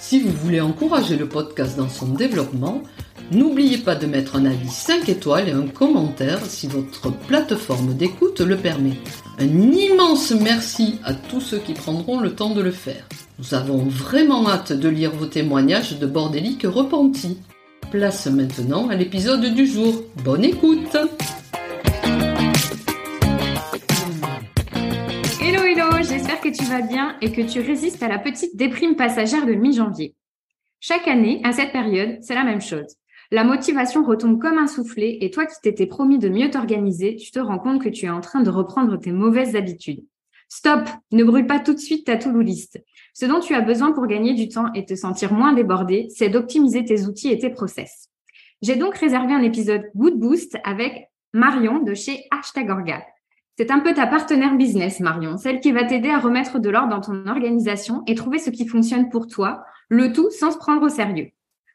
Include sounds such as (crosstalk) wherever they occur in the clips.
Si vous voulez encourager le podcast dans son développement, n'oubliez pas de mettre un avis 5 étoiles et un commentaire si votre plateforme d'écoute le permet. Un immense merci à tous ceux qui prendront le temps de le faire. Nous avons vraiment hâte de lire vos témoignages de bordéliques repentis. Place maintenant à l'épisode du jour. Bonne écoute tu vas bien et que tu résistes à la petite déprime passagère de mi-janvier. Chaque année, à cette période, c'est la même chose. La motivation retombe comme un soufflet et toi qui t'étais promis de mieux t'organiser, tu te rends compte que tu es en train de reprendre tes mauvaises habitudes. Stop, ne brûle pas tout de suite ta to-do list. Ce dont tu as besoin pour gagner du temps et te sentir moins débordé, c'est d'optimiser tes outils et tes process. J'ai donc réservé un épisode Good Boost avec Marion de chez Hashtag Orga. C'est un peu ta partenaire business, Marion, celle qui va t'aider à remettre de l'ordre dans ton organisation et trouver ce qui fonctionne pour toi, le tout sans se prendre au sérieux.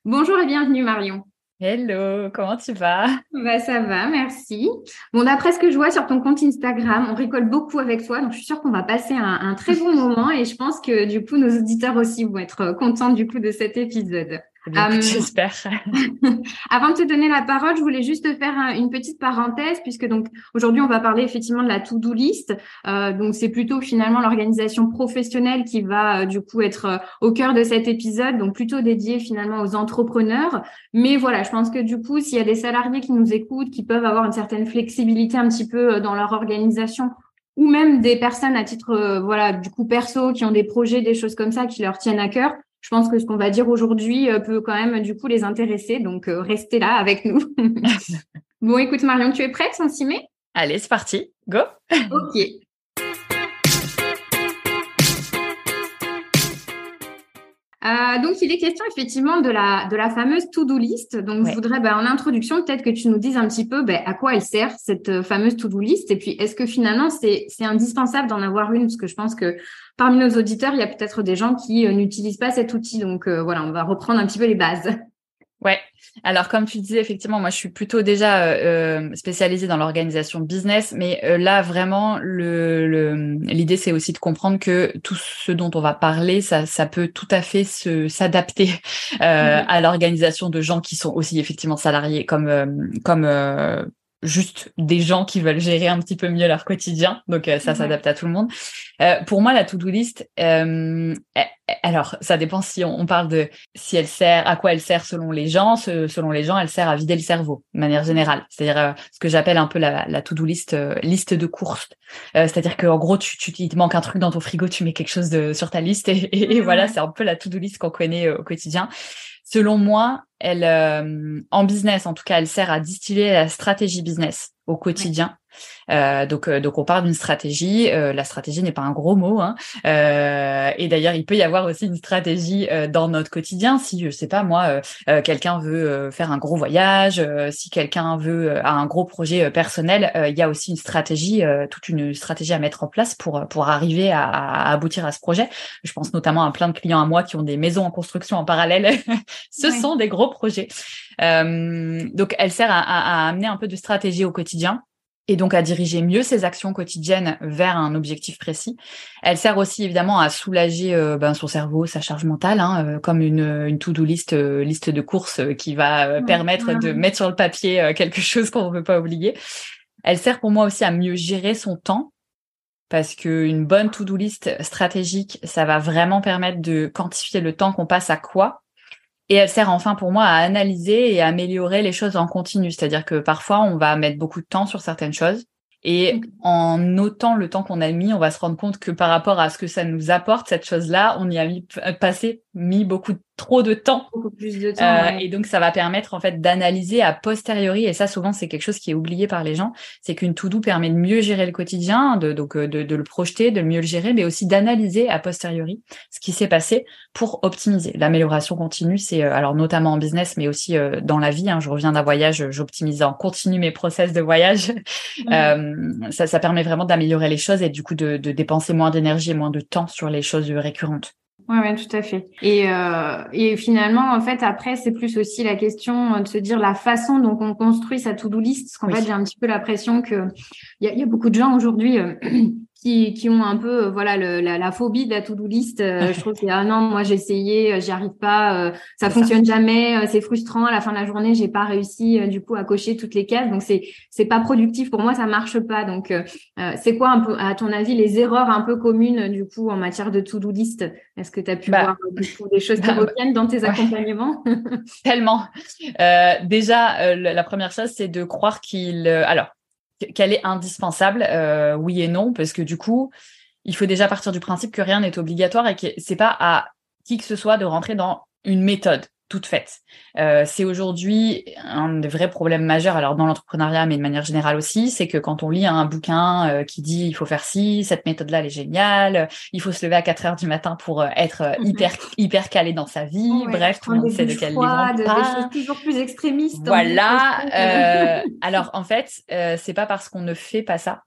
Bonjour et bienvenue, Marion. Hello, comment tu vas? Bah ça va, merci. Bon, d'après ce que je vois sur ton compte Instagram, on rigole beaucoup avec toi, donc je suis sûre qu'on va passer un, un, très bon moment et je pense que du coup nos auditeurs aussi vont être contents du coup de cet épisode. Um, J'espère. (laughs) avant de te donner la parole, je voulais juste faire un, une petite parenthèse puisque donc aujourd'hui on va parler effectivement de la to-do list. Euh, donc c'est plutôt finalement l'organisation professionnelle qui va euh, du coup être euh, au cœur de cet épisode, donc plutôt dédié finalement aux entrepreneurs. Mais voilà, je pense que du coup s'il y a des salariés qui nous écoutent, qui peuvent avoir une certaine flexibilité un petit peu dans leur organisation ou même des personnes à titre voilà du coup perso qui ont des projets, des choses comme ça qui leur tiennent à cœur je pense que ce qu'on va dire aujourd'hui euh, peut quand même du coup les intéresser. Donc euh, restez là avec nous. (laughs) bon, écoute Marion, tu es prête On s'y met Allez, c'est parti. Go. ok. Euh, donc, il est question effectivement de la, de la fameuse to-do list. Donc, ouais. je voudrais, bah, en introduction, peut-être que tu nous dises un petit peu bah, à quoi elle sert, cette fameuse to-do list. Et puis, est-ce que finalement, c'est indispensable d'en avoir une? Parce que je pense que parmi nos auditeurs, il y a peut-être des gens qui euh, n'utilisent pas cet outil. Donc, euh, voilà, on va reprendre un petit peu les bases. Ouais. Alors comme tu disais effectivement, moi je suis plutôt déjà euh, spécialisée dans l'organisation business, mais euh, là vraiment le l'idée c'est aussi de comprendre que tout ce dont on va parler, ça ça peut tout à fait se s'adapter euh, mmh. à l'organisation de gens qui sont aussi effectivement salariés comme euh, comme juste des gens qui veulent gérer un petit peu mieux leur quotidien. Donc ça ouais. s'adapte à tout le monde. Euh, pour moi, la to-do list, euh, alors ça dépend si on, on, parle de si elle sert, à quoi elle sert selon les gens. Ce, selon les gens, elle sert à vider le cerveau de manière générale. C'est-à-dire euh, ce que j'appelle un peu la, la to-do list, euh, liste de courses. Euh, c'est-à-dire qu'en gros, tu, tu, il te manque un truc dans ton frigo, tu mets quelque chose de, sur ta liste et, et, et voilà, c'est un peu la to-do list qu'on connaît au quotidien. Selon moi, elle, euh, en business, en tout cas, elle sert à distiller la stratégie business au quotidien. Euh, donc, euh, donc on parle d'une stratégie. Euh, la stratégie n'est pas un gros mot, hein. Euh, et d'ailleurs, il peut y avoir aussi une stratégie euh, dans notre quotidien. Si je sais pas moi, quelqu'un veut faire un gros voyage, si quelqu'un veut a un gros projet personnel, il y a aussi une stratégie, toute une stratégie à mettre en place pour pour arriver à, à, aboutir à ce projet. Je pense notamment à plein de clients à moi qui ont des maisons en construction en parallèle. (laughs) ce sont des gros projets. donc, elle sert à, à, à amener un peu de stratégie au quotidien et donc à diriger mieux ses actions quotidiennes vers un objectif précis. Elle sert aussi évidemment à soulager euh, ben, son cerveau, sa charge mentale, hein, euh, comme une, une to-do list, euh, liste de courses qui va permettre de mettre sur le papier quelque (laughs) chose qu'on ne veut pas oublier. Elle sert pour moi aussi à mieux gérer son temps. Parce qu'une bonne to-do list stratégique, ça va vraiment permettre de quantifier le temps qu'on passe à quoi et elle sert enfin pour moi à analyser et à améliorer les choses en continu. C'est-à-dire que parfois, on va mettre beaucoup de temps sur certaines choses. Et en notant le temps qu'on a mis, on va se rendre compte que par rapport à ce que ça nous apporte, cette chose-là, on y a mis, passé mis beaucoup trop de temps. Beaucoup plus de temps. Euh, Et donc, ça va permettre en fait d'analyser a posteriori. Et ça, souvent, c'est quelque chose qui est oublié par les gens. C'est qu'une to-do permet de mieux gérer le quotidien, de, donc euh, de, de, le projeter, de mieux le gérer, mais aussi d'analyser a posteriori ce qui s'est passé pour optimiser. L'amélioration continue, c'est euh, alors notamment en business, mais aussi euh, dans la vie. Hein. je reviens d'un voyage, j'optimise en continu mes process de voyage. Mmh. (laughs) ça, ça permet vraiment d'améliorer les choses et du coup de, de dépenser moins d'énergie et moins de temps sur les choses récurrentes. Ouais, ouais, tout à fait. Et, euh, et finalement, en fait, après, c'est plus aussi la question de se dire la façon dont on construit sa to-do list. Parce qu'en fait, j'ai un petit peu l'impression que il y a, y a, beaucoup de gens aujourd'hui euh, qui, qui ont un peu euh, voilà le, la, la, phobie de la to-do list. Euh, (laughs) je trouve que ah non, moi j'ai essayé, euh, j'y arrive pas, ça fonctionne ça. jamais, c'est frustrant. À la fin de la journée, j'ai pas réussi du coup à cocher toutes les cases, donc c'est c'est pas productif pour moi, ça marche pas. Donc c'est quoi un peu à ton avis les erreurs un peu communes du coup en matière de to-do list? Est-ce que tu as pu bah, voir des choses qui (laughs) bah, reviennent dans tes ouais. accompagnements? (laughs) Tellement. déjà, la première chose, c'est de croire qu'il alors qu'elle est indispensable, euh, oui et non, parce que du coup, il faut déjà partir du principe que rien n'est obligatoire et que c'est pas à qui que ce soit de rentrer dans une méthode toute faite. Euh, c'est aujourd'hui un des vrais problèmes majeurs, alors dans l'entrepreneuriat, mais de manière générale aussi, c'est que quand on lit un bouquin euh, qui dit il faut faire ci, cette méthode-là, elle est géniale, il faut se lever à 4 heures du matin pour euh, être euh, mhm. hyper hyper calé dans sa vie, ouais, bref, tout le monde sait de quel livre on parle. Des choses toujours plus extrémistes. Voilà. (laughs) alors en fait, c'est pas parce qu'on ne fait pas ça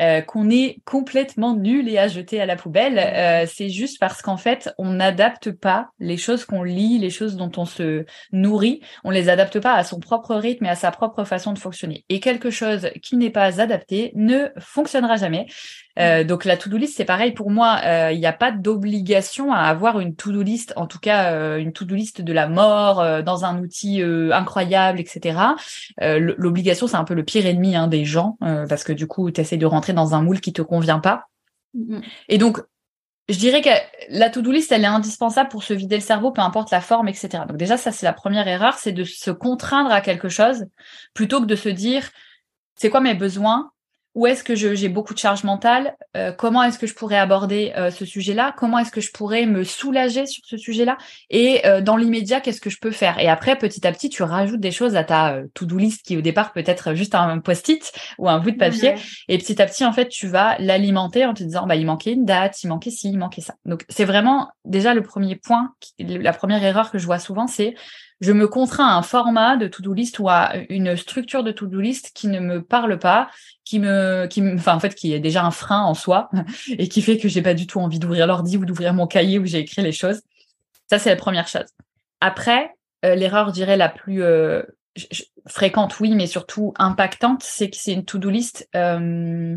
euh, qu'on est complètement nul et à jeter à la poubelle. Euh, c'est juste parce qu'en fait, on n'adapte pas les choses qu'on lit, les choses dont on se nourrit, on les adapte pas à son propre rythme et à sa propre façon de fonctionner. Et quelque chose qui n'est pas adapté ne fonctionnera jamais. Euh, donc la to-do list, c'est pareil pour moi. Il n'y a pas d'obligation à avoir une to-do list, en tout cas une to-do list de la mort dans un outil incroyable, etc. L'obligation, c'est un peu le pire ennemi hein, des gens parce que du coup, tu essaies de rentrer dans un moule qui te convient pas. Mm -hmm. Et donc, je dirais que la to-do list, elle est indispensable pour se vider le cerveau, peu importe la forme, etc. Donc déjà, ça, c'est la première erreur, c'est de se contraindre à quelque chose plutôt que de se dire, c'est quoi mes besoins? Où est-ce que j'ai beaucoup de charge mentale euh, Comment est-ce que je pourrais aborder euh, ce sujet-là? Comment est-ce que je pourrais me soulager sur ce sujet-là? Et euh, dans l'immédiat, qu'est-ce que je peux faire? Et après, petit à petit, tu rajoutes des choses à ta euh, to-do list qui au départ peut être juste un post-it ou un bout de papier. Et petit à petit, en fait, tu vas l'alimenter en te disant, bah il manquait une date, il manquait ci, il manquait ça. Donc c'est vraiment déjà le premier point, la première erreur que je vois souvent, c'est je me contrains à un format de to-do list ou à une structure de to-do list qui ne me parle pas, qui me, qui me, enfin en fait qui est déjà un frein en soi (laughs) et qui fait que j'ai pas du tout envie d'ouvrir l'ordi ou d'ouvrir mon cahier où j'ai écrit les choses. Ça c'est la première chose. Après, euh, l'erreur, je dirais la plus euh, fréquente, oui, mais surtout impactante, c'est que c'est une to-do list euh,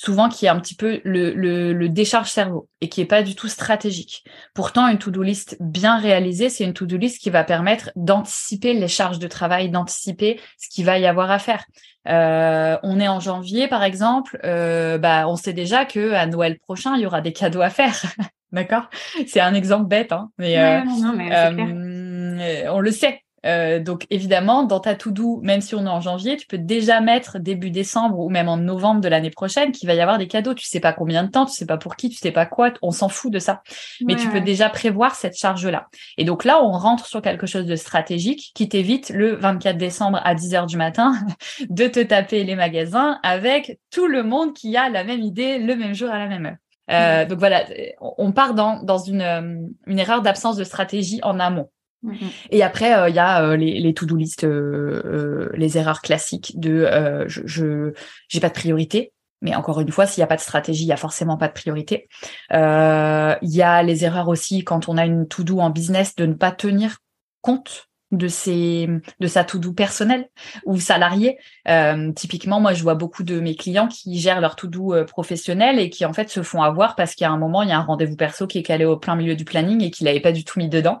souvent qui est un petit peu le, le, le, décharge cerveau et qui est pas du tout stratégique. Pourtant, une to-do list bien réalisée, c'est une to-do list qui va permettre d'anticiper les charges de travail, d'anticiper ce qu'il va y avoir à faire. Euh, on est en janvier, par exemple, euh, bah, on sait déjà que à Noël prochain, il y aura des cadeaux à faire. (laughs) D'accord? C'est un exemple bête, hein, mais, ouais, euh, non, mais euh, on le sait. Euh, donc évidemment, dans ta to-do, même si on est en janvier, tu peux déjà mettre début décembre ou même en novembre de l'année prochaine qu'il va y avoir des cadeaux. Tu sais pas combien de temps, tu sais pas pour qui, tu sais pas quoi, on s'en fout de ça. Mais ouais, tu peux déjà prévoir cette charge-là. Et donc là, on rentre sur quelque chose de stratégique qui t'évite le 24 décembre à 10 heures du matin (laughs) de te taper les magasins avec tout le monde qui a la même idée le même jour à la même heure. Euh, donc voilà, on part dans, dans une, une erreur d'absence de stratégie en amont. Mmh Et après, il euh, y a euh, les, les to-do list, euh, les erreurs classiques de je, je j'ai pas de priorité. Mais encore une fois, s'il n'y a pas de stratégie, il y a forcément pas de priorité. Il y a les erreurs aussi quand on a une to-do en business de ne pas tenir compte de ses de sa to-do personnelle ou salariée. Euh, typiquement, moi, je vois beaucoup de mes clients qui gèrent leur to-do euh, professionnel et qui en fait se font avoir parce qu'à un moment, il y a un rendez-vous perso qui est calé au plein milieu du planning et qu'il n'avait pas du tout mis dedans.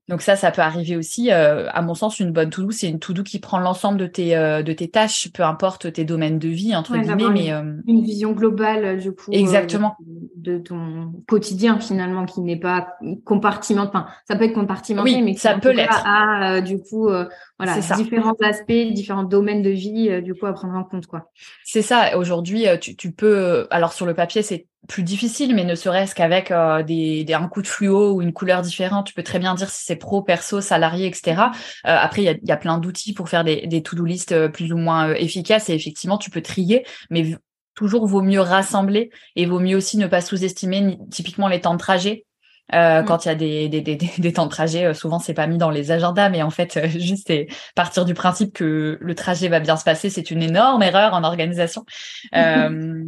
Donc ça, ça peut arriver aussi. Euh, à mon sens, une bonne to-do, c'est une to-do qui prend l'ensemble de tes euh, de tes tâches, peu importe tes domaines de vie entre guillemets, mais une, une, vision globale du coup. Exactement. De, ton quotidien finalement, qui n'est pas compartimenté. Enfin, ça peut être compartimenté, mais ça peut l'être. À du coup, voilà, différents aspects, différents domaines de vie, du coup, à prendre en compte quoi. C'est ça. Aujourd'hui, tu, tu peux. Alors sur le papier, c'est plus difficile, mais ne serait-ce qu'avec euh, des, des, un coup de fluo ou une couleur différente, tu peux très bien dire si c'est pro, perso, salarié, etc. Euh, après, il y a, y a, plein d'outils pour faire des, des to-do list euh, plus ou moins efficaces et effectivement, tu peux trier, mais toujours vaut mieux rassembler et vaut mieux aussi ne pas sous-estimer typiquement les temps de trajet. Euh, mm. Quand il y a des, des, des, des, temps de trajet, souvent c'est pas mis dans les agendas, mais en fait, (laughs) juste partir du principe que le trajet va bien se passer, c'est une énorme erreur en organisation. Euh,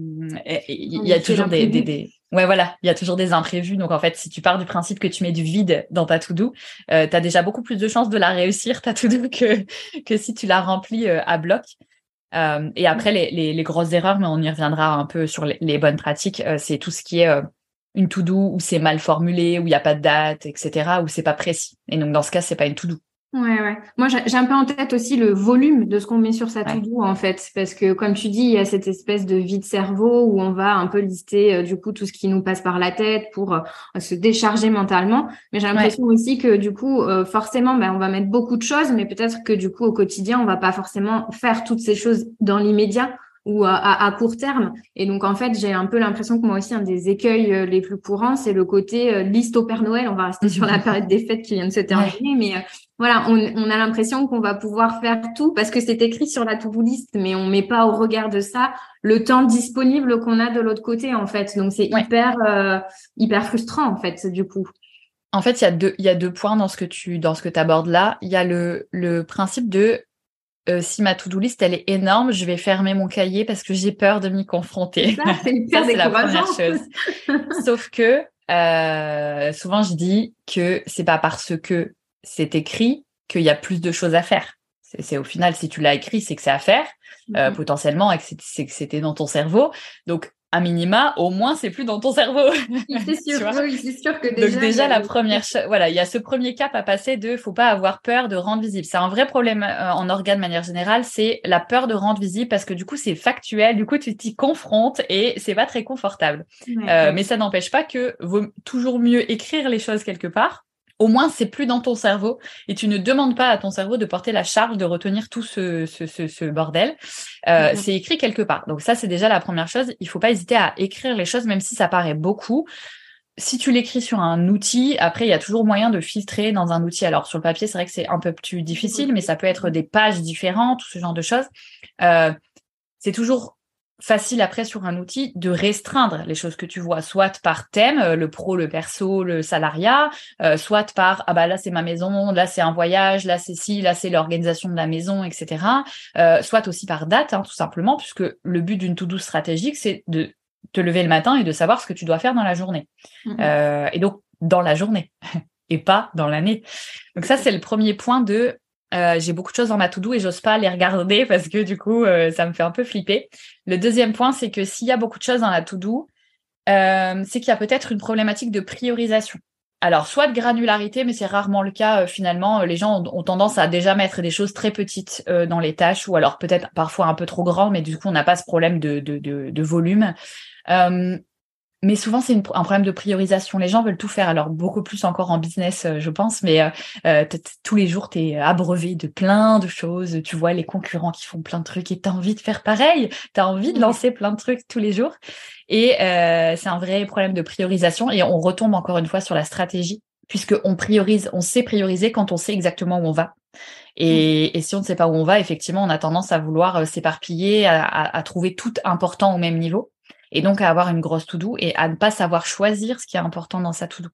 il y a toujours des, des, des, ouais voilà, il y a toujours des imprévus. Donc en fait, si tu pars du principe que tu mets du vide dans ta to-do, euh, tu as déjà beaucoup plus de chances de la réussir ta to-do (laughs) que que si tu la remplis euh, à bloc. Euh, et après les, grosses erreurs, mais on y reviendra un peu sur les, bonnes pratiques, c'est tout ce qui est une to-do où c'est mal formulé, où il n'y a pas de date, etc., où c'est pas précis. Et donc dans ce cas, c'est pas une to-do. Ouais, ouais. Moi, j'ai un peu en tête aussi le volume de ce qu'on met sur sa to-do, en fait. Parce que, comme tu dis, il y a cette espèce de vide cerveau où on va un peu lister, euh, du coup, tout ce qui nous passe par la tête pour euh, se décharger mentalement. Mais j'ai l'impression aussi que, du coup, euh, forcément, ben, on va mettre beaucoup de choses, mais peut-être que, du coup, au quotidien, on va pas forcément faire toutes ces choses dans l'immédiat ou à, à, court terme. Et donc, en fait, j'ai un peu l'impression que moi aussi, un des écueils euh, les plus courants, c'est le côté euh, liste au Père Noël. On va rester sur la (laughs) période des fêtes qui vient de se terminer, mais euh, voilà, on, on a l'impression qu'on va pouvoir faire tout parce que c'est écrit sur la to-do list, mais on met pas au regard de ça le temps disponible qu'on a de l'autre côté, en fait. Donc, c'est hyper, hyper frustrant, en fait, du coup. En fait, il y a deux, il y a deux points dans ce que tu, dans ce que abordes là. Il y a le, le principe de euh, si ma to-do list elle est énorme, je vais fermer mon cahier parce que j'ai peur de m'y confronter. Ça, c'est (laughs) la première chose. Sauf que euh, souvent je dis que c'est pas parce que c'est écrit qu'il y a plus de choses à faire. C'est au final si tu l'as écrit, c'est que c'est à faire euh, mm-hmm. potentiellement et que c'est que c'était dans ton cerveau. Donc à minima, au moins, c'est plus dans ton cerveau. (laughs) C'est sûr, c'est sûr que déjà. Donc déjà, la première, voilà, il y a ce premier cap à passer de, faut pas avoir peur de rendre visible. C'est un vrai problème euh, en organe de manière générale, c'est la peur de rendre visible parce que du coup, c'est factuel, du coup, tu t'y confrontes et c'est pas très confortable. euh, mais ça n'empêche pas que vaut toujours mieux écrire les choses quelque part au moins c'est plus dans ton cerveau et tu ne demandes pas à ton cerveau de porter la charge de retenir tout ce, ce, ce, ce bordel. Euh, mhm. C'est écrit quelque part. Donc ça c'est déjà la première chose. Il faut pas hésiter à écrire les choses même si ça paraît beaucoup. Si tu l'écris sur un outil, après il y a toujours moyen de filtrer dans un outil. Alors sur le papier c'est vrai que c'est un peu plus difficile, mais ça peut être des pages différentes, tout ce genre de choses. Euh, c'est toujours facile après sur un outil de restreindre les choses que tu vois, soit par thème, euh, le pro, le perso, le salariat, euh, soit par ah bah là c'est ma maison, là c'est un voyage, là c'est ci, là c'est l'organisation de la maison, etc. Euh, soit aussi par date, hein, tout simplement, puisque le but d'une to-do stratégique, c'est de te lever le matin et de savoir ce que tu dois faire dans la journée. Mmh et donc dans la journée (laughs) et pas dans l'année. Donc ça c'est le premier point de euh, j'ai beaucoup de choses dans ma to-do et j'ose pas les regarder (laughs) parce que du coup, euh, ça me fait un peu flipper. Le deuxième point, c'est que s'il y a beaucoup de choses dans la to-do, euh, c'est qu'il y a peut-être une problématique de priorisation. Alors, soit de granularité, mais c'est rarement le cas finalement. Les gens ont, tendance à déjà mettre des choses très petites dans les tâches, ou alors peut-être parfois un peu trop grandes, mais du coup, on n'a pas ce problème de volume mais souvent c'est un problème de priorisation. Les gens veulent tout faire, alors beaucoup plus encore en business, euh, je pense, mais euh, euh tous les jours tu es abreuvé de plein de choses. Tu vois les concurrents qui font plein de trucs et tu as envie de faire pareil. Tu as envie de lancer plein de trucs tous les jours. Et euh, c'est un vrai problème de priorisation. Et on retombe encore une fois sur la stratégie, puisque on priorise, on sait prioriser quand on sait exactement où on va. Et, et, si on ne sait pas où on va, effectivement, on a tendance à vouloir s'éparpiller, à, à, à, trouver tout important au même niveau et donc à avoir une grosse to-do et à ne pas savoir choisir ce qui est important dans sa to-do.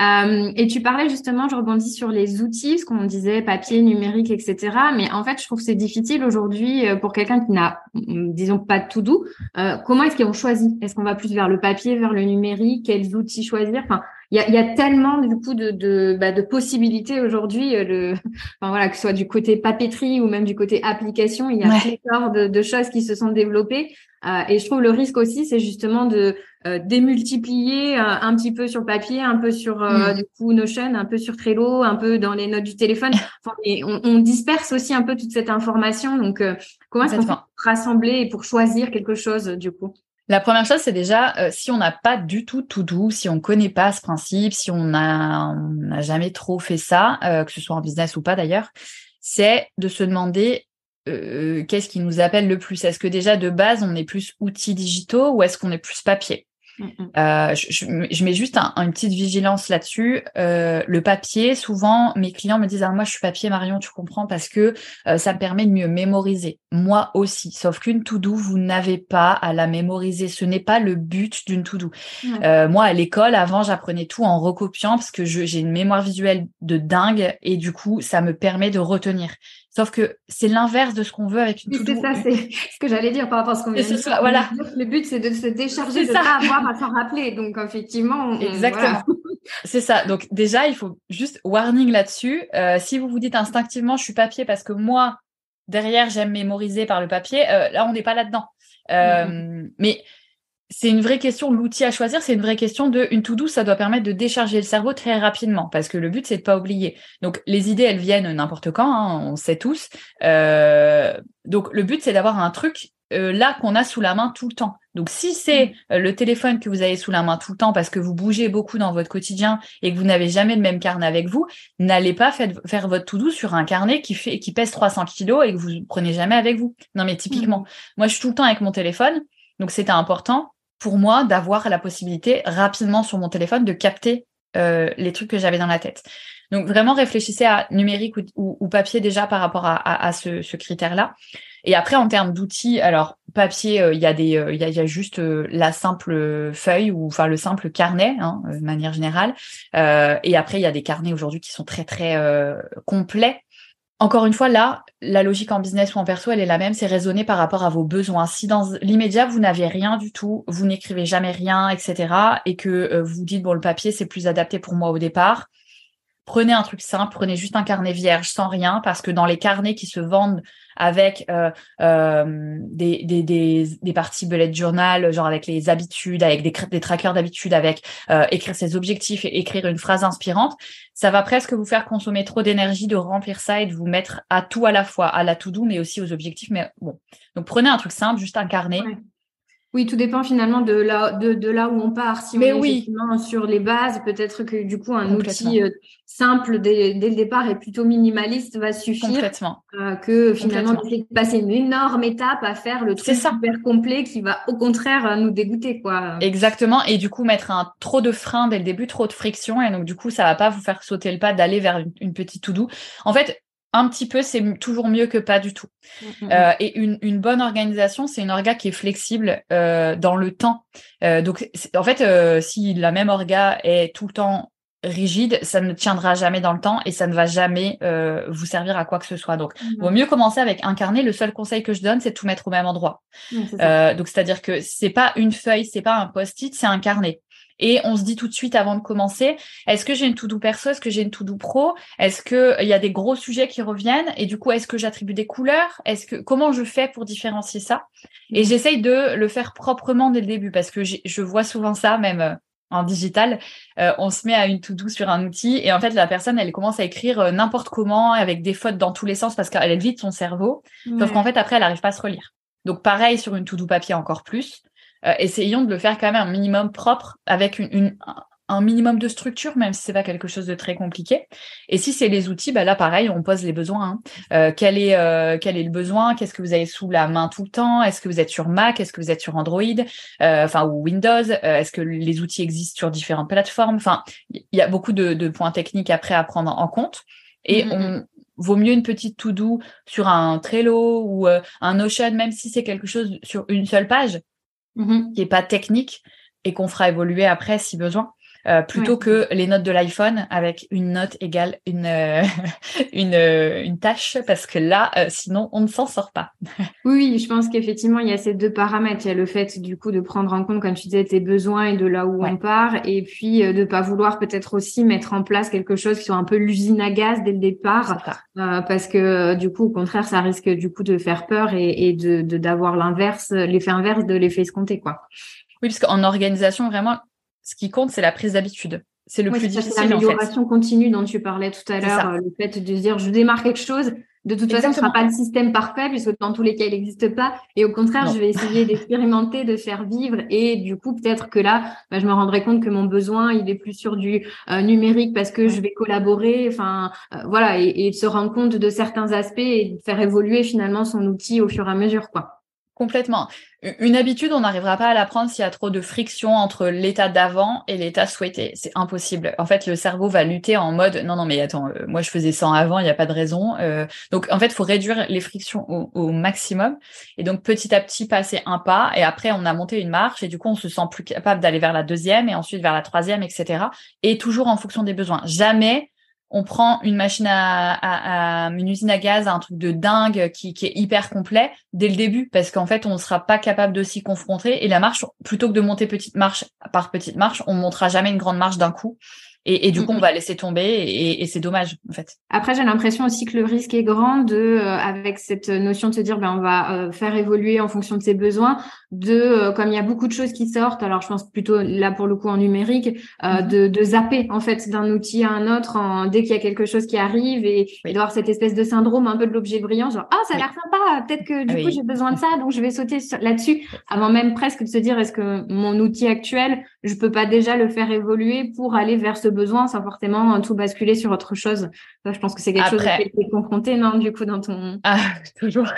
Euh, et tu parlais justement, je rebondis sur les outils, ce qu'on disait papier, numérique, etc. Mais en fait, je trouve que c'est difficile aujourd'hui euh, pour quelqu'un qui n'a, disons, pas de to-do. Euh, comment est-ce qu'on choisit Est-ce qu'on va plus vers le papier, vers le numérique? Quels outils choisir? Enfin, il y a, y a, tellement du coup de, de, bah, de possibilités aujourd'hui, euh, le, (laughs) enfin, voilà, que ce soit du côté papeterie ou même du côté application, il y a ouais. de, de, choses qui se sont développées. Euh, et je trouve le risque aussi, c'est justement de démultiplier un petit peu sur papier, un peu sur mm. du coup Notion, un peu sur Trello, un peu dans les notes du téléphone. (laughs) Enfin, et on, on, disperse aussi un peu toute cette information. Donc, comment est-ce qu'on peut rassembler pour choisir quelque chose du coup? La première chose, c'est déjà euh, si on n'a pas du tout tout doux, si on connaît pas ce principe, si on n'a jamais trop fait ça, euh, que ce soit en business ou pas d'ailleurs, c'est de se demander euh, qu'est-ce qui nous appelle le plus? Est-ce que déjà de base on est plus outils digitaux ou est-ce qu'on est plus papier? Mm, mm. Euh, je, mets juste une petite vigilance là-dessus. Euh, le papier, souvent, mes clients me disent ah, moi je suis papier Marion, tu comprends parce que euh, ça me permet de mieux mémoriser. Moi aussi, sauf qu'une to-do, vous n'avez pas à la mémoriser. Ce n'est pas le but d'une to-do. moi, à l'école, avant, j'apprenais tout en recopiant parce que j'ai une mémoire visuelle de dingue et du coup, ça me permet de retenir. Sauf que c'est l'inverse de ce qu'on veut avec une to C'est ça, c'est (laughs) ce que j'allais dire par rapport à ce qu'on vient de dire. Voilà. Le but, c'est de se décharger, de ne pas avoir à s'en rappeler. Donc, effectivement. Exactement. c'est ça. Donc, déjà, il faut juste warning là-dessus. Euh, si vous vous dites instinctivement, je suis papier parce que moi, derrière, j'aime mémoriser par le papier, euh, là, on n'est pas là-dedans. Euh, mais c'est une vraie question. L'outil à choisir, c'est une vraie question de une to-do, ça doit permettre de décharger le cerveau très rapidement parce que le but, c'est de pas oublier. Donc, les idées, elles viennent n'importe quand, hein, on sait tous. Euh, donc, le but, c'est d'avoir un truc euh, là qu'on a sous la main tout le temps. Donc, si c'est mm. euh, le téléphone que vous avez sous la main tout le temps parce que vous bougez beaucoup dans votre quotidien et que vous n'avez jamais le même carnet avec vous, n'allez pas faire, votre to-do sur un carnet qui fait qui pèse 300 kilos et que vous prenez jamais avec vous. Non, mais typiquement, mm. moi, je suis tout le temps avec mon téléphone. Donc, c'était important pour moi d'avoir la possibilité rapidement sur mon téléphone de capter euh, les trucs que j'avais dans la tête. Donc vraiment réfléchissez à numérique ou, papier déjà par rapport à, ce, critère-là. Et après en termes d'outils, alors papier, euh, il y a des, euh, il y, a, juste la simple feuille ou enfin le simple carnet hein, de manière générale. et après il y a des carnets aujourd'hui qui sont très très complets encore une fois, là, la logique en business ou en perso, elle est la même, c'est raisonner par rapport à vos besoins. Si dans l'immédiat, vous n'avez rien du tout, vous n'écrivez jamais rien, etc., et que euh, vous dites, bon, le papier, c'est plus adapté pour moi au départ, prenez un truc simple, prenez juste un carnet vierge sans rien, parce que dans les carnets qui se vendent avec euh, euh, des, des, des, des, parties bullet journal, genre avec les habitudes, avec des, des trackers d'habitude, avec euh, écrire ses objectifs et écrire une phrase inspirante, ça va presque vous faire consommer trop d'énergie de remplir ça et de vous mettre à tout à la fois, à la to-do, mais aussi aux objectifs. Mais bon, donc prenez un truc simple, juste un carnet. Oui, tout dépend finalement de là, de, de là où on part. Si Mais on oui. est sur les bases, peut-être que du coup, un outil euh, simple dès, dès, le départ et plutôt minimaliste va suffire. Complètement. Euh, que finalement, de passer une énorme étape à faire le truc super complet qui va au contraire euh, nous dégoûter. quoi. Exactement. Et du coup, mettre un trop de frein dès le début, trop de friction. Et donc, du coup, ça va pas vous faire sauter le pas d'aller vers une, une petite to do. En fait, un petit peu, c'est toujours mieux que pas du tout. Mm, mm, euh, mm. et une, bonne organisation, c'est une orga qui est flexible euh, dans le temps. Euh, donc, en fait, si la même orga est tout le temps rigide, ça ne tiendra jamais dans le temps et ça ne va jamais vous servir à quoi que ce soit. Donc, vaut mieux commencer avec un carnet. Le seul conseil que je donne, c'est de tout mettre au même endroit. donc, c'est-à-dire que c'est pas une feuille, c'est pas un post-it, c'est un carnet et on se dit tout de suite avant de commencer, est-ce que j'ai une to-do perso, est-ce que j'ai une to-do pro, est-ce que euh, il y a des gros sujets qui reviennent? Et du coup est-ce que j'attribue des couleurs, est-ce que comment je fais pour différencier ça? Et mmh. j'essaye de le faire proprement dès le début parce que je vois souvent ça même euh, en digital, euh, on se met à une to-do sur un outil et en fait la personne elle commence à écrire n'importe comment avec des fautes dans tous les sens parce qu'elle vide son cerveau, sauf qu'en fait après elle n'arrive pas à se relire. Donc pareil sur une to-do papier encore plus. Euh, essayons de le faire quand même un minimum propre avec une, un minimum de structure, même si c'est pas quelque chose de très compliqué. Et si c'est les outils, bah là pareil, on pose les besoins. Hein. Euh, quel est euh, quel est le besoin? Qu'est-ce que vous avez sous la main tout le temps? Est-ce que vous êtes sur Mac? Est-ce que vous êtes sur Android? Enfin ou Windows? Est-ce que les outils existent sur différentes plateformes? Enfin, il y a beaucoup de, points techniques après à prendre en compte. Et mmh, on, mmh. vaut mieux une petite to-do sur un Trello ou un Notion, même si c'est quelque chose sur une seule page Mmh qui est pas technique et qu'on fera évoluer après si besoin. Euh, plutôt que les notes de l'iPhone avec une note égale une euh, (laughs) une, euh, une tâche parce que là sinon on ne s'en sort pas. oui, je pense qu'effectivement il y a ces deux paramètres, il y a le fait du coup de prendre en compte comme tu disais tes besoins et de là où on part et puis de pas vouloir peut-être aussi mettre en place quelque chose qui soit un peu l'usine à gaz dès le départ parce que du coup au contraire ça risque du coup de faire peur et, et de d'avoir l'inverse l'effet inverse de l'effet escompté quoi. Oui, parce qu'en organisation, vraiment, ce qui compte, c'est la prise d'habitude. C'est le plus difficile. L'amélioration continue dont tu parlais tout à l'heure, le fait de dire je démarre quelque chose, de toute façon, ce ne sera pas le système parfait puisque dans tous les cas, il n'existe pas. Et au contraire, je vais essayer (laughs) d'expérimenter, de faire vivre. Et du coup, peut-être que là, bah, je me rendrai compte que mon besoin, il est plus sur du euh, numérique parce que je vais collaborer. Enfin, euh, voilà, et, et, de se rendre compte de certains aspects et de faire évoluer finalement son outil au fur et à mesure, quoi. Complètement. Une habitude, on n'arrivera pas à l'apprendre s'il y a trop de friction entre l'état d'avant et l'état souhaité. C'est impossible. En fait, le cerveau va lutter en mode non, non, mais attends, euh, moi je faisais ça avant, il n'y a pas de raison. Euh, donc, en fait, il faut réduire les frictions au, maximum. Et donc, petit à petit, passer un pas. Et après, on a monté une marche. Et du coup, on se sent plus capable d'aller vers la deuxième et ensuite vers la troisième, etc. Et toujours en fonction des besoins. Jamais on prend une machine à, une usine à gaz, un truc de dingue qui, qui est hyper complet dès le début, parce qu'en fait, on ne sera pas capable de s'y confronter. Et la marche, plutôt que de monter petite marche par petite marche, on montera jamais une grande marche d'un coup. Et, du coup, on va laisser tomber et, c'est dommage en fait. Après, j'ai l'impression aussi que le risque est grand de, euh, avec cette notion de se dire, ben on va euh, faire évoluer en fonction de ses besoins, de euh, comme il y a beaucoup de choses qui sortent. Alors, je pense plutôt là pour le coup en numérique, mm-hmm. de, de zapper en fait d'un outil à un autre en, dès qu'il y a quelque chose qui arrive et, d'avoir cette espèce de syndrome un peu de l'objet brillant, genre ah ça a l'air sympa, peut-être que du ah coup j'ai besoin de ça, donc je vais sauter là-dessus, avant même presque de se dire est-ce que mon outil actuel, je peux pas déjà le faire évoluer pour aller vers ce besoin sans forcément tout basculer sur autre chose. je pense que c'est quelque chose que tu es confronté, non, du coup, dans ton... Ah, (laughs) toujours.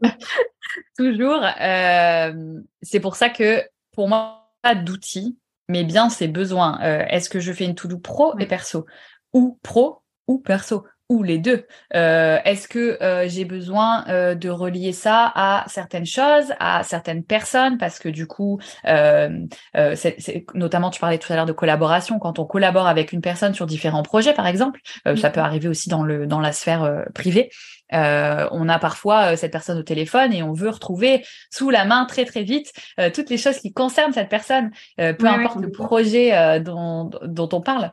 (laughs) toujours. Euh, c'est pour ça que, pour moi, pas d'outils, mais bien ses besoins. Euh, est-ce que je fais une to-do pro et perso? Ou pro ou perso? Ou les deux. Euh, est-ce que euh, j'ai besoin euh, de relier ça à certaines choses, à certaines personnes, parce que du coup, c'est, notamment tu parlais tout à l'heure de collaboration, quand on collabore avec une personne sur différents projets, par exemple, ça peut arriver aussi dans le dans la sphère privée. on a parfois cette personne au téléphone et on veut retrouver sous la main très très vite toutes les choses qui concernent cette personne, peu importe le projet dont, dont on parle.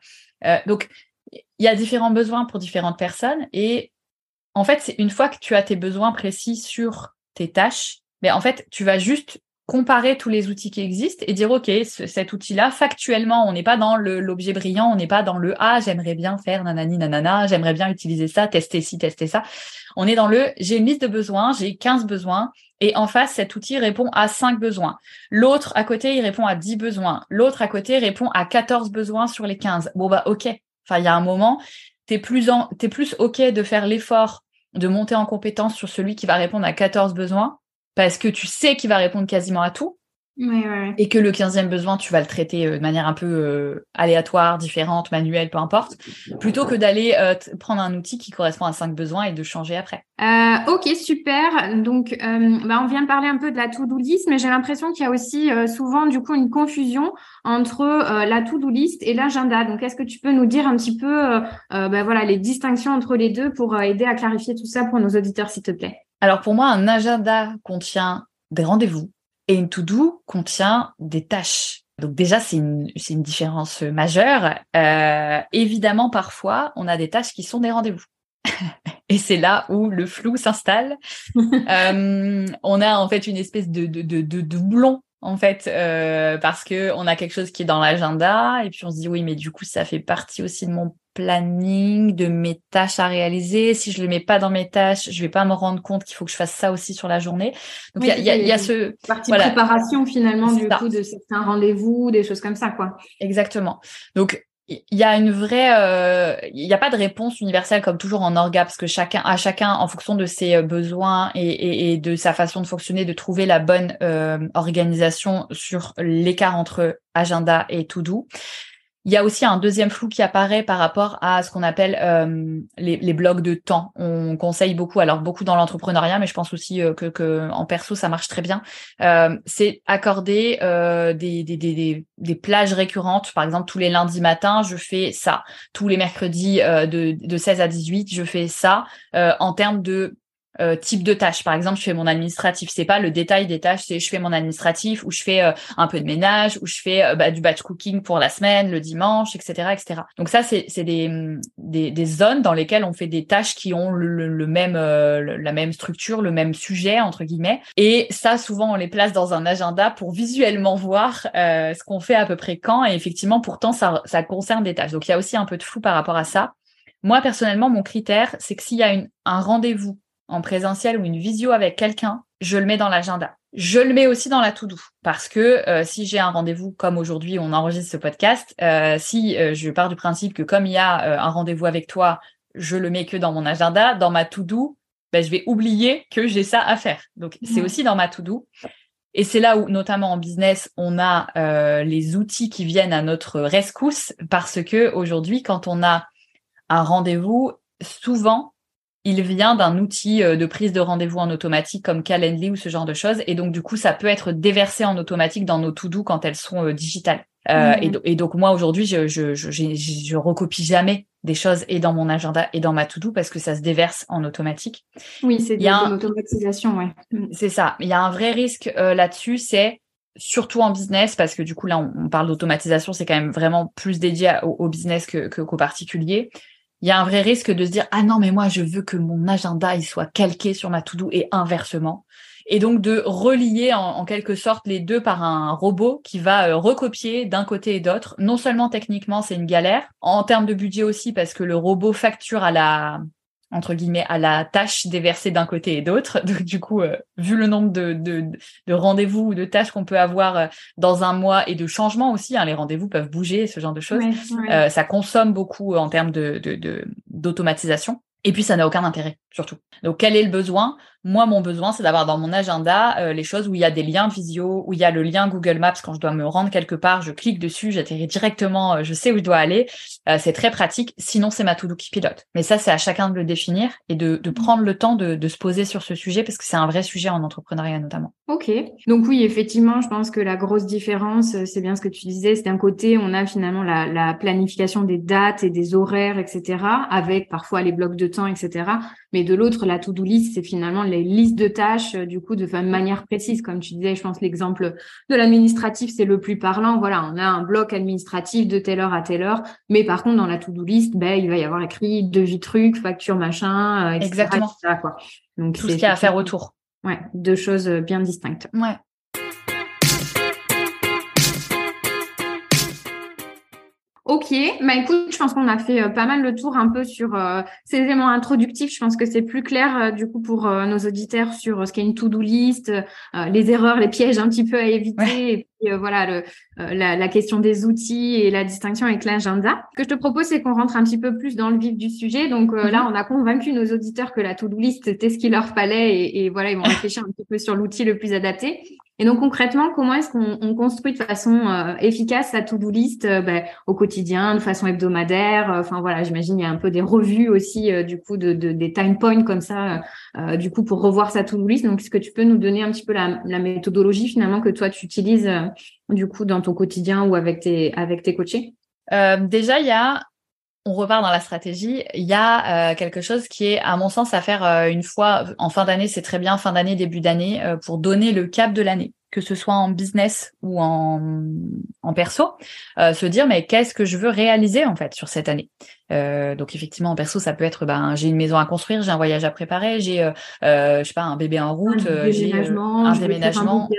donc il y a différents besoins pour différentes personnes et en fait, c'est une fois que tu as tes besoins précis sur tes tâches, mais en fait, tu vas juste comparer tous les outils qui existent et dire ok cet outil-là factuellement on n'est pas dans l'objet brillant on n'est pas dans le ah j'aimerais bien faire nanani nanana j'aimerais bien utiliser ça tester ci tester ça on est dans le j'ai une liste de besoins j'ai 15 besoins et en face cet outil répond à 5 besoins. L'autre à côté il répond à 10 besoins. L'autre à côté répond à 14 besoins sur les 15 bon bah ok Enfin, il y a un moment, tu es es plus OK de faire l'effort de monter en compétence sur celui qui va répondre à 14 besoins parce que tu sais qu'il va répondre quasiment à tout et que le 15e besoin, tu vas le traiter euh, de manière un peu euh, aléatoire, différente, manuelle, peu importe, plutôt que d'aller euh, prendre un outil qui correspond à cinq besoins et de changer après. ok, super. Donc, bah, on vient de parler un peu de la to-do list, mais j'ai l'impression qu'il y a aussi souvent du coup une confusion entre la to-do list et l'agenda. Donc, est-ce que tu peux nous dire un petit peu bah, voilà, les distinctions entre les deux pour aider à clarifier tout ça pour nos auditeurs, s'il te plaît? Alors, pour moi, un agenda contient des rendez-vous, et une to-do contient des tâches. Donc déjà, c'est une, une, différence majeure. Euh, évidemment, parfois, on a des tâches qui sont des rendez-vous. (laughs) et c'est là où le flou s'installe. (laughs) euh, on a en fait une espèce de, de, de, de doublon en fait, euh, parce que on a quelque chose qui est dans l'agenda et puis on se dit oui, mais du coup ça fait partie aussi de mon planning, de mes tâches à réaliser. Si je le mets pas dans mes tâches, je vais pas me rendre compte qu'il faut que je fasse ça aussi sur la journée. Donc il y, a, y, a, ce partie préparation finalement du coup de certains rendez-vous, des choses comme ça quoi. Exactement. Donc il y a une vraie, euh, il n'y a pas de réponse universelle comme toujours en orga parce que chacun, à chacun, en fonction de ses euh, besoins et, et, de sa façon de fonctionner, de trouver la bonne euh, organisation sur l'écart entre agenda et to do. Il y a aussi un deuxième flou qui apparaît par rapport à ce qu'on appelle euh, les, les, blocs de temps. On conseille beaucoup, alors beaucoup dans l'entrepreneuriat, mais je pense aussi euh, que, que, en perso ça marche très bien. Euh, c'est accorder euh, des, des, des, des, plages récurrentes. Par exemple, tous les lundis matins, je fais ça. Tous les mercredis euh, de, de 16 à 18, je fais ça. en termes de euh, type de tâche. Par exemple, je fais mon administratif. C'est pas le détail des tâches, c'est je fais mon administratif ou je fais euh, un peu de ménage ou je fais euh, bah, du batch cooking pour la semaine, le dimanche, etc., etc. Donc ça, c'est des, des, des zones dans lesquelles on fait des tâches qui ont le, le même la même structure, le même sujet entre guillemets. Et ça, souvent, on les place dans un agenda pour visuellement voir ce qu'on fait à peu près quand. Et effectivement, pourtant, ça ça concerne des tâches. Donc il y a aussi un peu de flou par rapport à ça. Moi, personnellement, mon critère, c'est que s'il y a une, un rendez-vous en présentiel ou une visio avec quelqu'un, je le mets dans l'agenda. Je le mets aussi dans la to-do parce que euh, si j'ai un rendez-vous comme aujourd'hui, on enregistre ce podcast, euh, si euh, je pars du principe que comme il y a un rendez-vous avec toi, je le mets que dans mon agenda, dans ma to-do, ben, je vais oublier que j'ai ça à faire. Donc c'est aussi dans ma to-do. Et c'est là où, notamment en business, on a les outils qui viennent à notre rescousse parce que aujourd'hui, quand on a un rendez-vous, souvent, il vient d'un outil euh, de prise de rendez-vous en automatique comme Calendly ou ce genre de choses. Et donc, du coup, ça peut être déversé en automatique dans nos to-do quand elles sont euh, digitales. Euh, mmh. et, donc, moi, aujourd'hui, je, je, je, je, recopie jamais des choses et dans mon agenda et dans ma to-do parce que ça se déverse en automatique. Oui, c'est de, une automatisation, ouais. Mmh. C'est ça. Il y a un vrai risque là-dessus, c'est surtout en business, parce que du coup, là, on, parle d'automatisation, c'est quand même vraiment plus dédié au, business que, qu'aux particuliers il y a un vrai risque de se dire ah non mais moi je veux que mon agenda il soit calqué sur ma to-do et inversement et donc de relier en, quelque sorte les deux par un robot qui va euh, recopier d'un côté et d'autre. Non seulement techniquement c'est une galère, en termes de budget aussi parce que le robot facture à la entre guillemets à la tâche déversée d'un côté et d'autre. (laughs) Donc du coup, euh, vu le nombre de, de, de rendez-vous ou de tâches qu'on peut avoir euh, dans un mois et de changements aussi, hein, les rendez-vous peuvent bouger, ce genre de choses, euh, ça consomme beaucoup en termes de d'automatisation. Et puis, ça n'a aucun intérêt, surtout. Donc, quel est le besoin? Moi, mon besoin, c'est d'avoir dans mon agenda euh, les choses où il y a des liens visio, où il y a le lien Google Maps quand je dois me rendre quelque part, je clique dessus, j'atterris directement, euh, je sais où je dois aller. Euh, c'est très pratique. Sinon, c'est ma to-do qui pilote. Mais ça, c'est à chacun de le définir et de, de prendre le temps de, de, se poser sur ce sujet parce que c'est un vrai sujet en entrepreneuriat notamment. Ok. Donc oui, effectivement, je pense que la grosse différence, c'est bien ce que tu disais, c'est d'un côté, on a finalement la, la planification des dates et des horaires, etc., avec parfois les blocs de temps etc. Mais de l'autre, la to-do list, c'est finalement les listes de tâches, euh, du coup, de manière précise. Comme tu disais, je pense l'exemple de l'administratif, c'est le plus parlant. Voilà, on a un bloc administratif de telle heure à telle heure. Mais par contre, dans la to-do list, ben, il va y avoir écrit devis truc, facture machin, euh, etc. Exactement. quoi. Donc, Tout ce qu'il y a à faire autour. Ouais, deux choses euh, bien distinctes. Ouais. Ok, bah écoute, je pense qu'on a fait euh, pas mal le tour un peu sur euh, ces éléments introductifs. Je pense que c'est plus clair euh, du coup pour nos auditeurs sur ce qu'est une to-do list, les erreurs, les pièges un petit peu à éviter, et puis voilà le, la, la, question des outils et la distinction avec l'agenda. Ce que je te propose, c'est qu'on rentre un petit peu plus dans le vif du sujet. Donc là, mhm. on a convaincu nos auditeurs que la to-do list c'était ce qu'il leur fallait, et, et voilà, ils vont (laughs) réfléchir un petit peu sur l'outil le plus adapté. Et donc concrètement, comment est-ce qu'on construit de façon euh, efficace sa to-do list euh, ben, au quotidien, de façon hebdomadaire? Euh, Enfin voilà, j'imagine il y a un peu des revues aussi du coup de, de, des time points comme ça, du coup pour revoir sa to-do list. Donc est-ce que tu peux nous donner un petit peu la, la méthodologie finalement que toi tu utilises du coup dans ton quotidien ou avec tes avec tes coachés? Déjà, il y a on repart dans la stratégie, il y a quelque chose qui est, à mon sens, à faire une fois en fin d'année, c'est très bien, fin d'année, début d'année, pour donner le cap de l'année que ce soit en business ou en, en perso, euh, se dire mais qu'est-ce que je veux réaliser en fait sur cette année? Euh, donc effectivement en perso ça peut être ben j'ai une maison à construire, j'ai un voyage à préparer, j'ai euh, euh je sais pas un bébé en route, j'ai un déménagement,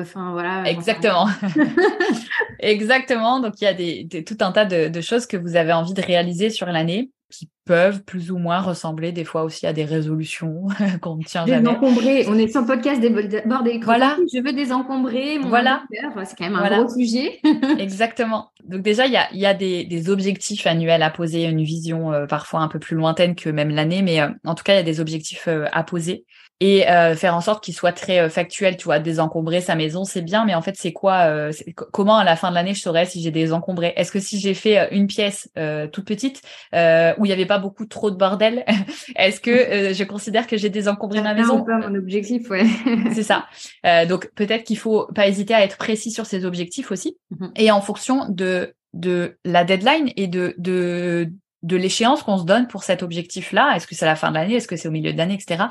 enfin voilà. Exactement, (laughs) (laughs) exactement. Donc il y a des, tout un tas de, de choses que vous avez envie de réaliser sur l'année qui peuvent plus ou moins ressembler des fois aussi à des résolutions (laughs) qu'on ne tient jamais. Désencombrer, on est sur le podcast des des Voilà. Je veux désencombrer mon voilà. c'est quand même un gros sujet. (laughs) Exactement. Donc déjà, il y a, y a des, des, objectifs annuels à poser, une vision euh, parfois un peu plus lointaine que même l'année, mais euh, en tout cas, il y a des objectifs euh, à poser et euh, faire en sorte qu'il soit très euh, factuel, tu vois, désencombrer sa maison, c'est bien, mais en fait, c'est quoi euh, Comment à la fin de l'année je saurais si j'ai désencombré? Est-ce que si j'ai fait une pièce toute petite où il n'y avait pas beaucoup trop de bordel, (laughs) est-ce que (laughs) je considère que j'ai désencombré ma maison? C'est mon objectif, ouais. c'est ça. donc peut-être qu'il faut pas hésiter à être précis sur ses objectifs aussi, mm-hmm. et en fonction de de la deadline et de de de l'échéance qu'on se donne pour cet objectif-là. Est-ce que c'est la fin de l'année? Est-ce que c'est au milieu de l'année, etc.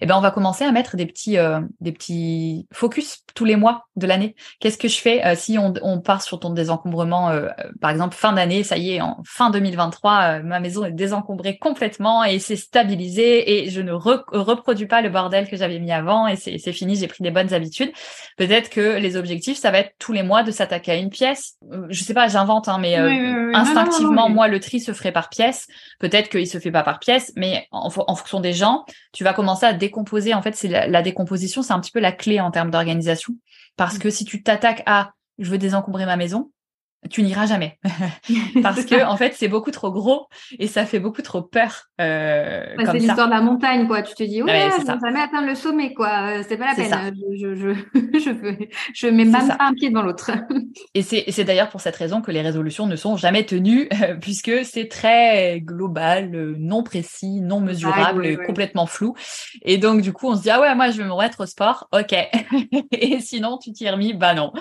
Eh ben, on va commencer à mettre des petits, euh, des petits focus tous les mois de l'année. Qu'est-ce que je fais euh, si on, on, part sur ton désencombrement, euh, par exemple fin d'année, ça y est, en fin 2023, ma maison est désencombrée complètement et c'est stabilisé et je ne reproduis pas le bordel que j'avais mis avant et c'est fini, j'ai pris des bonnes habitudes. Peut-être que les objectifs, ça va être tous les mois de s'attaquer à une pièce. je sais pas, j'invente, hein, mais instinctivement, moi, le tri se ferait par pièce. Peut-être qu'il se fait pas par pièce, mais en, en, fonction des gens, tu vas commencer à décomposer. En fait, c'est la, décomposition, c'est un petit peu la clé en termes d'organisation. Parce mm. que si tu t'attaques à je veux désencombrer ma maison, tu n'iras jamais (laughs) parce que en fait c'est beaucoup trop gros et ça fait beaucoup trop peur. Euh, c'est l'histoire de la montagne quoi. Tu te dis ouais, je vais jamais atteindre le sommet quoi. Euh, c'est pas la peine. Je je je (laughs) je, mets même pas un pied devant l'autre. (laughs) et c'est d'ailleurs pour cette raison que les résolutions ne sont jamais tenues puisque c'est très global, non précis, non mesurable, complètement flou. Et donc du coup on se dit ah ouais moi je vais me remettre au sport. Ok. et sinon tu t'y remis? Bah non.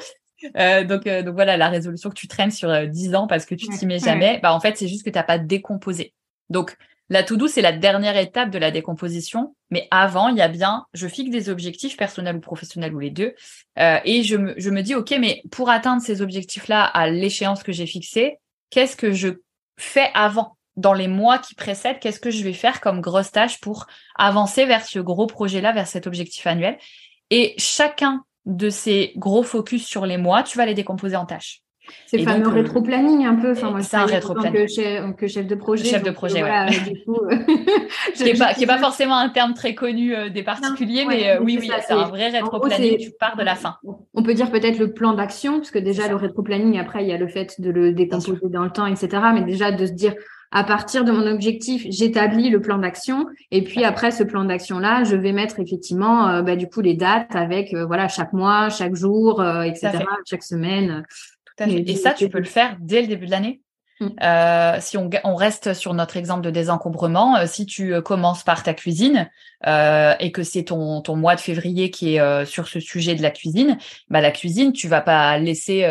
Euh, donc, euh, donc voilà, la résolution que tu traînes sur euh, 10 ans parce que tu t'y mets jamais, bah en fait c'est juste que tu n'as pas décomposé. Donc la to-do c'est la dernière étape de la décomposition, mais avant il y a bien, je fixe des objectifs personnels ou professionnels ou les deux, euh, et je me, je me dis ok mais pour atteindre ces objectifs-là à l'échéance que j'ai fixée, qu'est-ce que je fais avant? Dans les mois qui précèdent, qu'est-ce que je vais faire comme grosse tâche pour avancer vers ce gros projet-là, vers cet objectif annuel? Et chacun de ces gros focus sur les mois, tu vas les décomposer en tâches. C'est le fameux euh, rétro-planning un peu. Enfin, c'est un rétro-planning. Que, chef, de projet. Chef de projet, ouais. (laughs) (laughs) qui n'est pas, pas, forcément un terme très connu euh, des particuliers, mais euh, oui, oui, c'est un vrai rétro-planning. Tu pars de la fin. On peut dire peut-être le plan d'action, parce que déjà, le rétro-planning, après, il y a le fait de le décomposer dans le temps, etc. Mais déjà, de se dire, à partir de mon objectif, j'établis le plan d'action et puis après ce plan d'action là, je vais mettre effectivement euh, bah, du coup les dates avec euh, voilà chaque mois, chaque jour, euh, etc. Chaque semaine. Tout à fait. Et, et ça, tu peux le faire dès le début de l'année? Mm. Euh, si on, on, reste sur notre exemple de désencombrement, euh, si tu euh, commences par ta cuisine euh, et que c'est ton, ton mois de février qui est sur ce sujet de la cuisine, bah la cuisine, tu vas pas laisser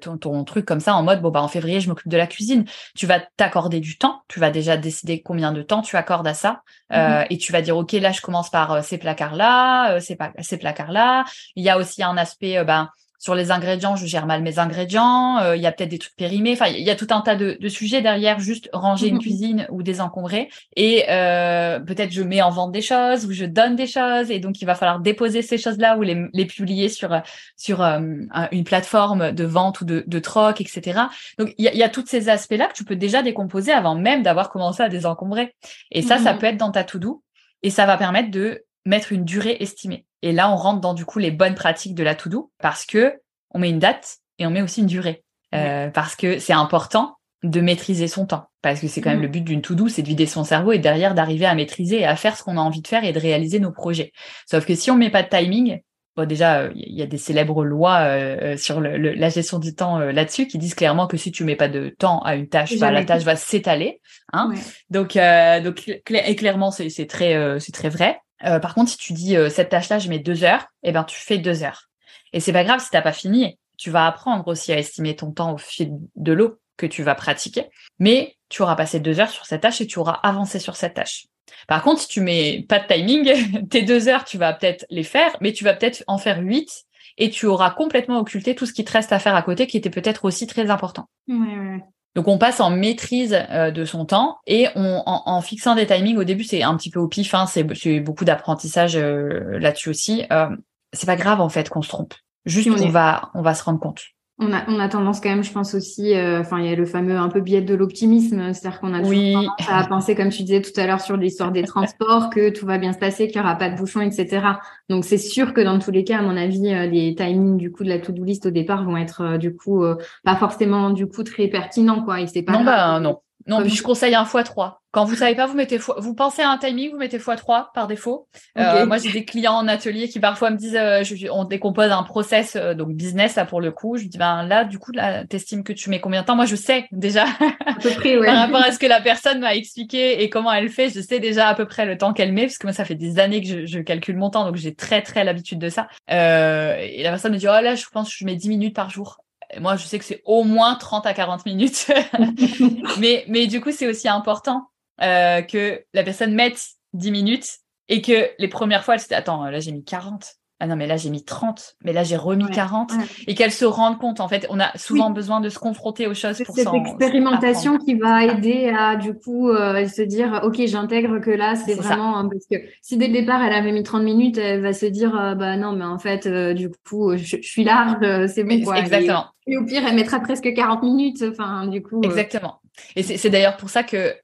ton, ton, truc comme ça en mode bon bah en février je m'occupe de la cuisine. Tu vas t'accorder du temps. Tu vas déjà décider combien de temps tu accordes à ça mm-hmm. et tu vas dire ok là je commence par ces placards là, ces, ces placards là. Il y a aussi un aspect ben sur les ingrédients, je gère mal mes ingrédients. Euh, il y a peut-être des trucs périmés. Enfin, il y a tout un tas de, de sujets derrière. Juste ranger une mhm. cuisine ou désencombrer. Et euh, peut-être je mets en vente des choses ou je donne des choses. Et donc il va falloir déposer ces choses-là ou les, les publier sur sur euh, une plateforme de vente ou de, de troc, etc. Donc il y a, y a tous ces aspects-là que tu peux déjà décomposer avant même d'avoir commencé à désencombrer. Et ça, ça mhm. peut être dans ta to-do. Et ça va permettre de mettre une durée estimée. Et là, on rentre dans du coup les bonnes pratiques de la to-do parce que on met une date et on met aussi une durée. Euh, parce que c'est important de maîtriser son temps. Parce que c'est quand même mm. le but d'une to-do, c'est de vider son cerveau et derrière d'arriver à maîtriser et à faire ce qu'on a envie de faire et de réaliser nos projets. Sauf que si on met pas de timing, bon déjà il y a des célèbres lois euh, sur la gestion du temps euh, là-dessus qui disent clairement que si tu mets pas de temps à une tâche, bah, la tâche va s'étaler. Hein Donc donc et clairement c'est très c'est très vrai. Euh, par contre, si tu dis euh, cette tâche-là, je mets deux heures, eh ben tu fais deux heures. Et c'est pas grave si t'as pas fini. Tu vas apprendre aussi à estimer ton temps au fil de l'eau que tu vas pratiquer. Mais tu auras passé deux heures sur cette tâche et tu auras avancé sur cette tâche. Par contre, si tu mets pas de timing, (laughs) tes deux heures, tu vas peut-être les faire, mais tu vas peut-être en faire huit et tu auras complètement occulté tout ce qui te reste à faire à côté qui était peut-être aussi très important. Ouais, ouais. Donc on passe en maîtrise euh, de son temps et on, en, fixant des timings au début c'est un petit peu au pif, hein, c'est beaucoup d'apprentissage euh, là-dessus aussi. Euh, c'est pas grave en fait qu'on se trompe. Juste on, va on va se rendre compte on a, on a tendance quand même, je pense aussi, euh, enfin, il y a le fameux un peu biais de l'optimisme, c'est-à-dire qu'on a tendance à penser, comme tu disais tout à l'heure sur l'histoire des transports, que tout va bien se passer, qu'il n'y aura pas de bouchons, etc. Donc, c'est sûr que dans tous les cas, à mon avis, euh, les timings du coup de la to-do list au départ vont être euh, du coup pas forcément du coup très pertinents, quoi. Et c'est pas non, bah non. Non, je conseille un x3. Quand vous savez pas, vous mettez vous pensez à un timing, vous mettez x3 par défaut. Euh, moi, j'ai des clients en atelier qui parfois me disent, euh, on décompose un process euh, donc business là pour le coup. Je dis ben là, du coup, là, t'estimes que tu mets combien de temps? Moi, je sais déjà à peu près, ouais. par rapport à ce que la personne m'a expliqué et comment elle fait. Je sais déjà à peu près le temps qu'elle met parce que moi, ça fait des années que je, je calcule mon temps, donc j'ai très très l'habitude de ça. et la personne me dit, oh là, je pense que je mets 10 minutes par jour. Moi, je sais que c'est au moins 30 à 40 minutes. (laughs) mais, mais du coup, c'est aussi important euh, que la personne mette 10 minutes et que les premières fois, elle se dit, attends, là, j'ai mis 40 ah non, mais là, j'ai mis 30, mais là, j'ai remis 40 et qu'elle se rende compte. En fait, on a souvent besoin de se confronter aux choses pour Cette expérimentation qui va aider à, du coup, euh, se dire, OK, j'intègre que là, c'est vraiment, hein, parce que si dès le départ, elle avait mis 30 minutes, elle va se dire, euh, bah non, mais en fait, euh, du coup, je, suis large, c'est bon, quoi. Exactement. Et, au pire, elle mettra presque 40 minutes. Enfin, du coup. Exactement. Et c'est d'ailleurs pour ça que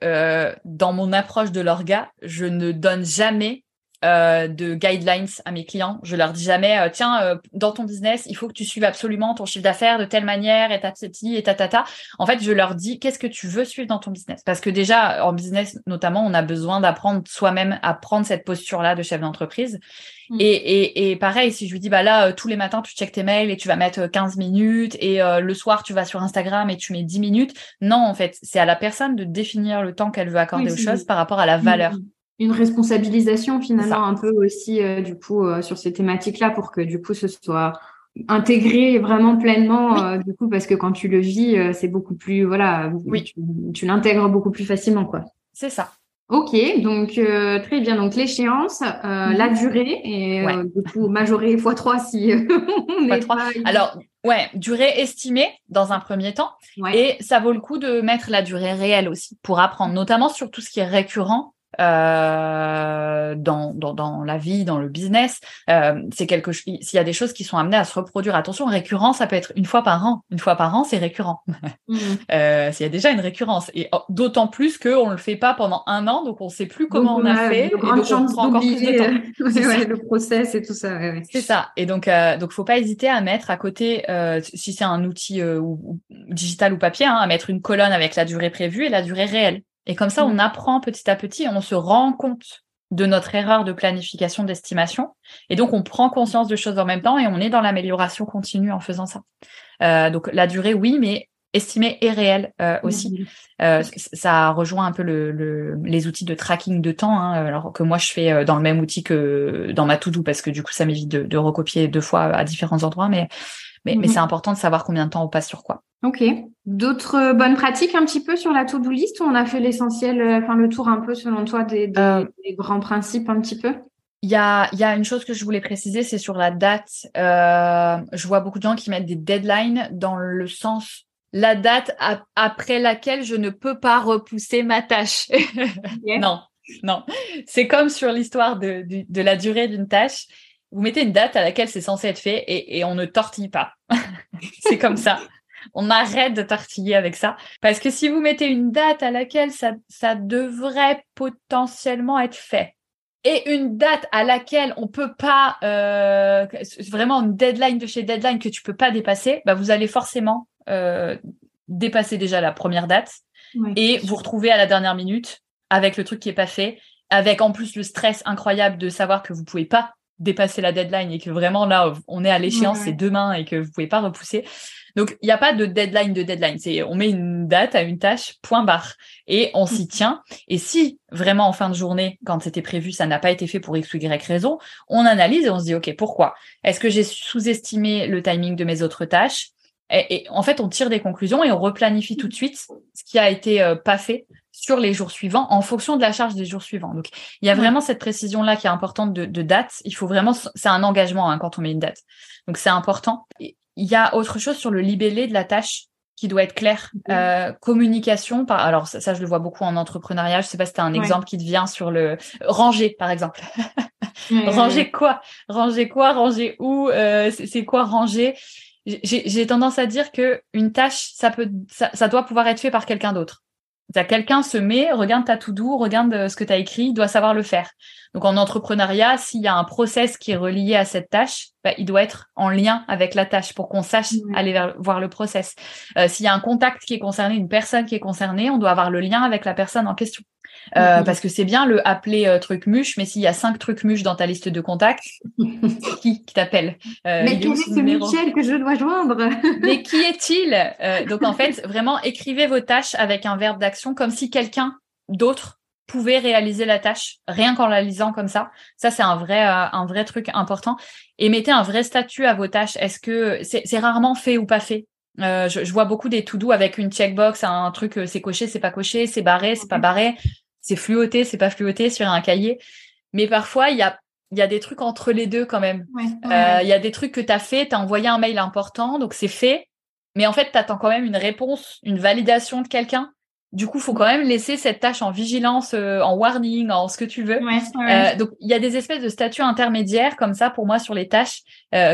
dans mon approche de l'orga, je ne donne jamais euh, de guidelines à mes clients. Je leur dis jamais, euh, tiens, euh, dans ton business, il faut que tu suives absolument ton chiffre d'affaires de telle manière, et tatati, et tatata. En fait, je leur dis, qu'est-ce que tu veux suivre dans ton business? Parce que déjà, en business, notamment, on a besoin d'apprendre soi-même à prendre cette posture-là de chef d'entreprise. Mm. Et, et, et, pareil, si je lui dis, bah là, tous les matins, tu checkes tes mails et tu vas mettre 15 minutes, et le soir, tu vas sur Instagram et tu mets 10 minutes. Non, en fait, c'est à la personne de définir le temps qu'elle veut accorder aux choses par rapport à la valeur. Mm, une responsabilisation finalement un peu aussi euh, du coup euh, sur ces thématiques-là pour que du coup ce soit intégré vraiment pleinement euh, du coup parce que quand tu le vis c'est beaucoup plus voilà oui. tu, l'intègres beaucoup plus facilement quoi. C'est ça. Ok, donc très bien. Donc l'échéance, mhm. la durée et du coup majoré x 3 si (laughs) on est 3. Alors ouais, durée estimée dans un premier temps et ça vaut le coup de mettre la durée réelle aussi pour apprendre, notamment sur tout ce qui est récurrent euh, dans, dans, dans, la vie, dans le business. Euh, c'est quelque chose. S'il y a des choses qui sont amenées à se reproduire, attention, récurrent, ça peut être une fois par an. Une fois par an, c'est récurrent. (laughs) Mmh. euh, S'il y a déjà une récurrence, et d'autant plus qu'on le fait pas pendant un an, donc on sait plus comment on a fait, et donc on prend encore plus de temps. Euh, (laughs) le process et tout ça. Ouais, c'est ça. Et donc, euh, donc, faut pas hésiter à mettre à côté, euh, si c'est un outil euh, ou, digital ou papier, hein, à mettre une colonne avec la durée prévue et la durée réelle. Et comme ça, on mmh. apprend petit à petit, on se rend compte de notre erreur de planification d'estimation. Et donc, on prend conscience de choses en même temps et on est dans l'amélioration continue en faisant ça. Euh, donc, la durée, oui, mais estimée et réelle euh, aussi. Mmh. Euh, ça rejoint un peu le, les outils de tracking de temps, hein, alors que moi, je fais dans le même outil que dans ma to-do parce que du coup, ça m'évite de, de, recopier deux fois à différents endroits. Mais mais, mais mhm. c'est important de savoir combien de temps on passe sur quoi. Ok. D'autres euh, bonnes pratiques un petit peu sur la to-do list où on a fait l'essentiel, euh, enfin le tour un peu selon toi des, euh, des, grands principes un petit peu? Il y a, y a une chose que je voulais préciser, c'est sur la date. Euh, je vois beaucoup de gens qui mettent des deadlines dans le sens la date après laquelle je ne peux pas repousser ma tâche. (laughs) non, non. C'est comme sur l'histoire de, de, de, la durée d'une tâche vous mettez une date à laquelle c'est censé être fait et, on ne tortille pas. (laughs) c'est comme ça. On arrête de tortiller avec ça. Parce que si vous mettez une date à laquelle ça, ça devrait potentiellement être fait, et une date à laquelle on peut pas euh, vraiment une deadline de chez deadline que tu peux pas dépasser, bah vous allez forcément euh, dépasser déjà la première date et vous retrouver à la dernière minute avec le truc qui est pas fait, avec en plus le stress incroyable de savoir que vous pouvez pas dépasser la deadline et que vraiment là on est à l'échéance c'est demain et que vous pouvez pas repousser. Donc il n'y a pas de deadline de deadline. C'est on met une date à une tâche point barre. Et on s'y tient. Et si vraiment en fin de journée quand c'était prévu ça n'a pas été fait pour x ou y raison on analyse et on se dit ok pourquoi? Est-ce que j'ai sous-estimé le timing de mes autres tâches? Et, en fait on tire des conclusions et on replanifie tout de suite ce qui a été euh, pas fait sur les jours suivants en fonction de la charge des jours suivants. Donc, il y a vraiment cette précision-là qui est importante de, de date. Il faut vraiment, c'est un engagement hein, quand on met une date. Donc, c'est important. Il y a autre chose sur le libellé de la tâche qui doit être clair. Euh, communication, par, alors ça, je le vois beaucoup en entrepreneuriat. Je sais pas si tu as un exemple qui te vient sur le ranger, par exemple. (laughs) ranger quoi? Ranger quoi? Ranger où? Euh, C'est quoi ranger? J'ai tendance à dire que une tâche, ça peut, ça, ça doit pouvoir être fait par quelqu'un d'autre quelqu'un se met, regarde ta tout doux, regarde euh, ce que tu as écrit, doit savoir le faire. Donc en entrepreneuriat, s'il y a un process qui est relié à cette tâche, bah, il doit être en lien avec la tâche pour qu'on sache aller vers, voir le process. Euh, s'il y a un contact qui est concerné, une personne qui est concernée, on doit avoir le lien avec la personne en question. Euh, mhm. Parce que c'est bien le appeler euh, truc muche, mais s'il y a cinq trucs muches dans ta liste de contacts, (laughs) qui, qui t'appelle? Euh, Mais qui est ce Michel que je dois joindre? (laughs) Mais qui (laughs) est-il? Euh, Donc en fait, vraiment écrivez vos tâches avec un verbe d'action comme si quelqu'un d'autre pouvait réaliser la tâche rien qu'en la lisant comme ça. Ça c'est un vrai un vrai truc important. Et mettez un vrai statut à vos tâches. Est-ce que c'est rarement fait ou pas fait? Euh, je, je, vois beaucoup des to-do avec une checkbox, un truc, c'est coché, c'est pas coché, c'est barré, c'est pas barré, c'est fluoté, c'est pas fluoté sur un cahier. Mais parfois, il y a il y a des trucs entre les deux quand même. Euh, il y a des trucs que tu as fait, tu as envoyé un mail important, donc c'est fait. Mais en fait, tu attends quand même une réponse, une validation de quelqu'un. Du coup, faut quand même laisser cette tâche en vigilance, euh, en warning, en ce que tu veux. Euh, donc, il y a des espèces de statuts intermédiaires comme ça pour moi sur les tâches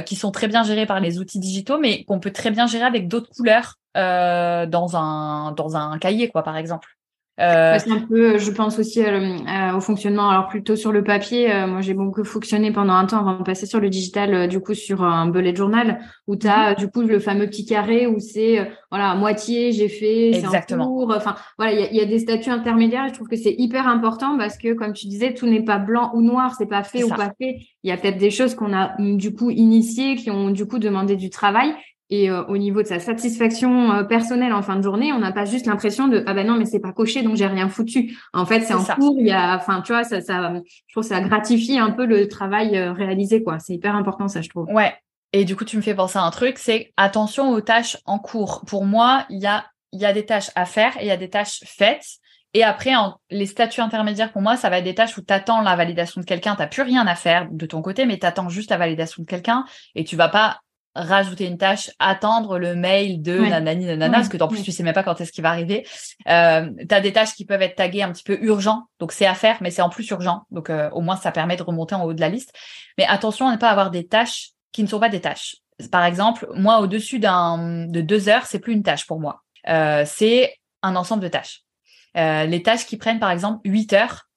qui sont très bien gérées par les outils digitaux, mais qu'on peut très bien gérer avec d'autres couleurs dans un dans un cahier, quoi, par exemple. Euh... C'est un peu, je pense aussi euh, au fonctionnement. Alors plutôt sur le papier, euh, moi j'ai beaucoup fonctionné pendant un temps avant de passer sur le digital, euh, du coup sur un bullet journal où tu as mhm. du coup le fameux petit carré où c'est voilà à moitié j'ai fait, c'est en cours. Enfin voilà, il y a, y a, des statuts intermédiaires. Et je trouve que c'est hyper important parce que comme tu disais, tout n'est pas blanc ou noir, c'est pas fait ou pas fait. Il y a peut-être des choses qu'on a du coup initiées qui ont du coup demandé du travail et euh, au niveau de sa satisfaction euh, personnelle en fin de journée, on n'a pas juste l'impression de ah ben non mais c'est pas coché donc j'ai rien foutu. En fait, c'est en cours, il y a enfin tu vois ça ça je trouve ça gratifie un peu le travail euh, réalisé quoi. C'est hyper important ça je trouve. Ouais. Et du coup, tu me fais penser à un truc, c'est attention aux tâches en cours. Pour moi, il y a il y a des tâches à faire et il y a des tâches faites. Et après, en, les statuts intermédiaires, pour moi, ça va être des tâches où tu attends la validation de quelqu'un, tu plus rien à faire de ton côté, mais tu attends juste la validation de quelqu'un et tu vas pas rajouter une tâche, attendre le mail de nanani nanana, parce que en plus tu sais même pas quand est-ce qu'il va arriver. Euh, tu as des tâches qui peuvent être taguées un petit peu urgent, donc c'est à faire, mais c'est en plus urgent, donc euh, au moins ça permet de remonter en haut de la liste. Mais attention à ne pas avoir des tâches qui ne sont pas des tâches. Par exemple, moi au-dessus d'un de deux heures, c'est plus une tâche pour moi, euh, c'est un ensemble de tâches. Euh, les tâches qui prennent par exemple 8 heures,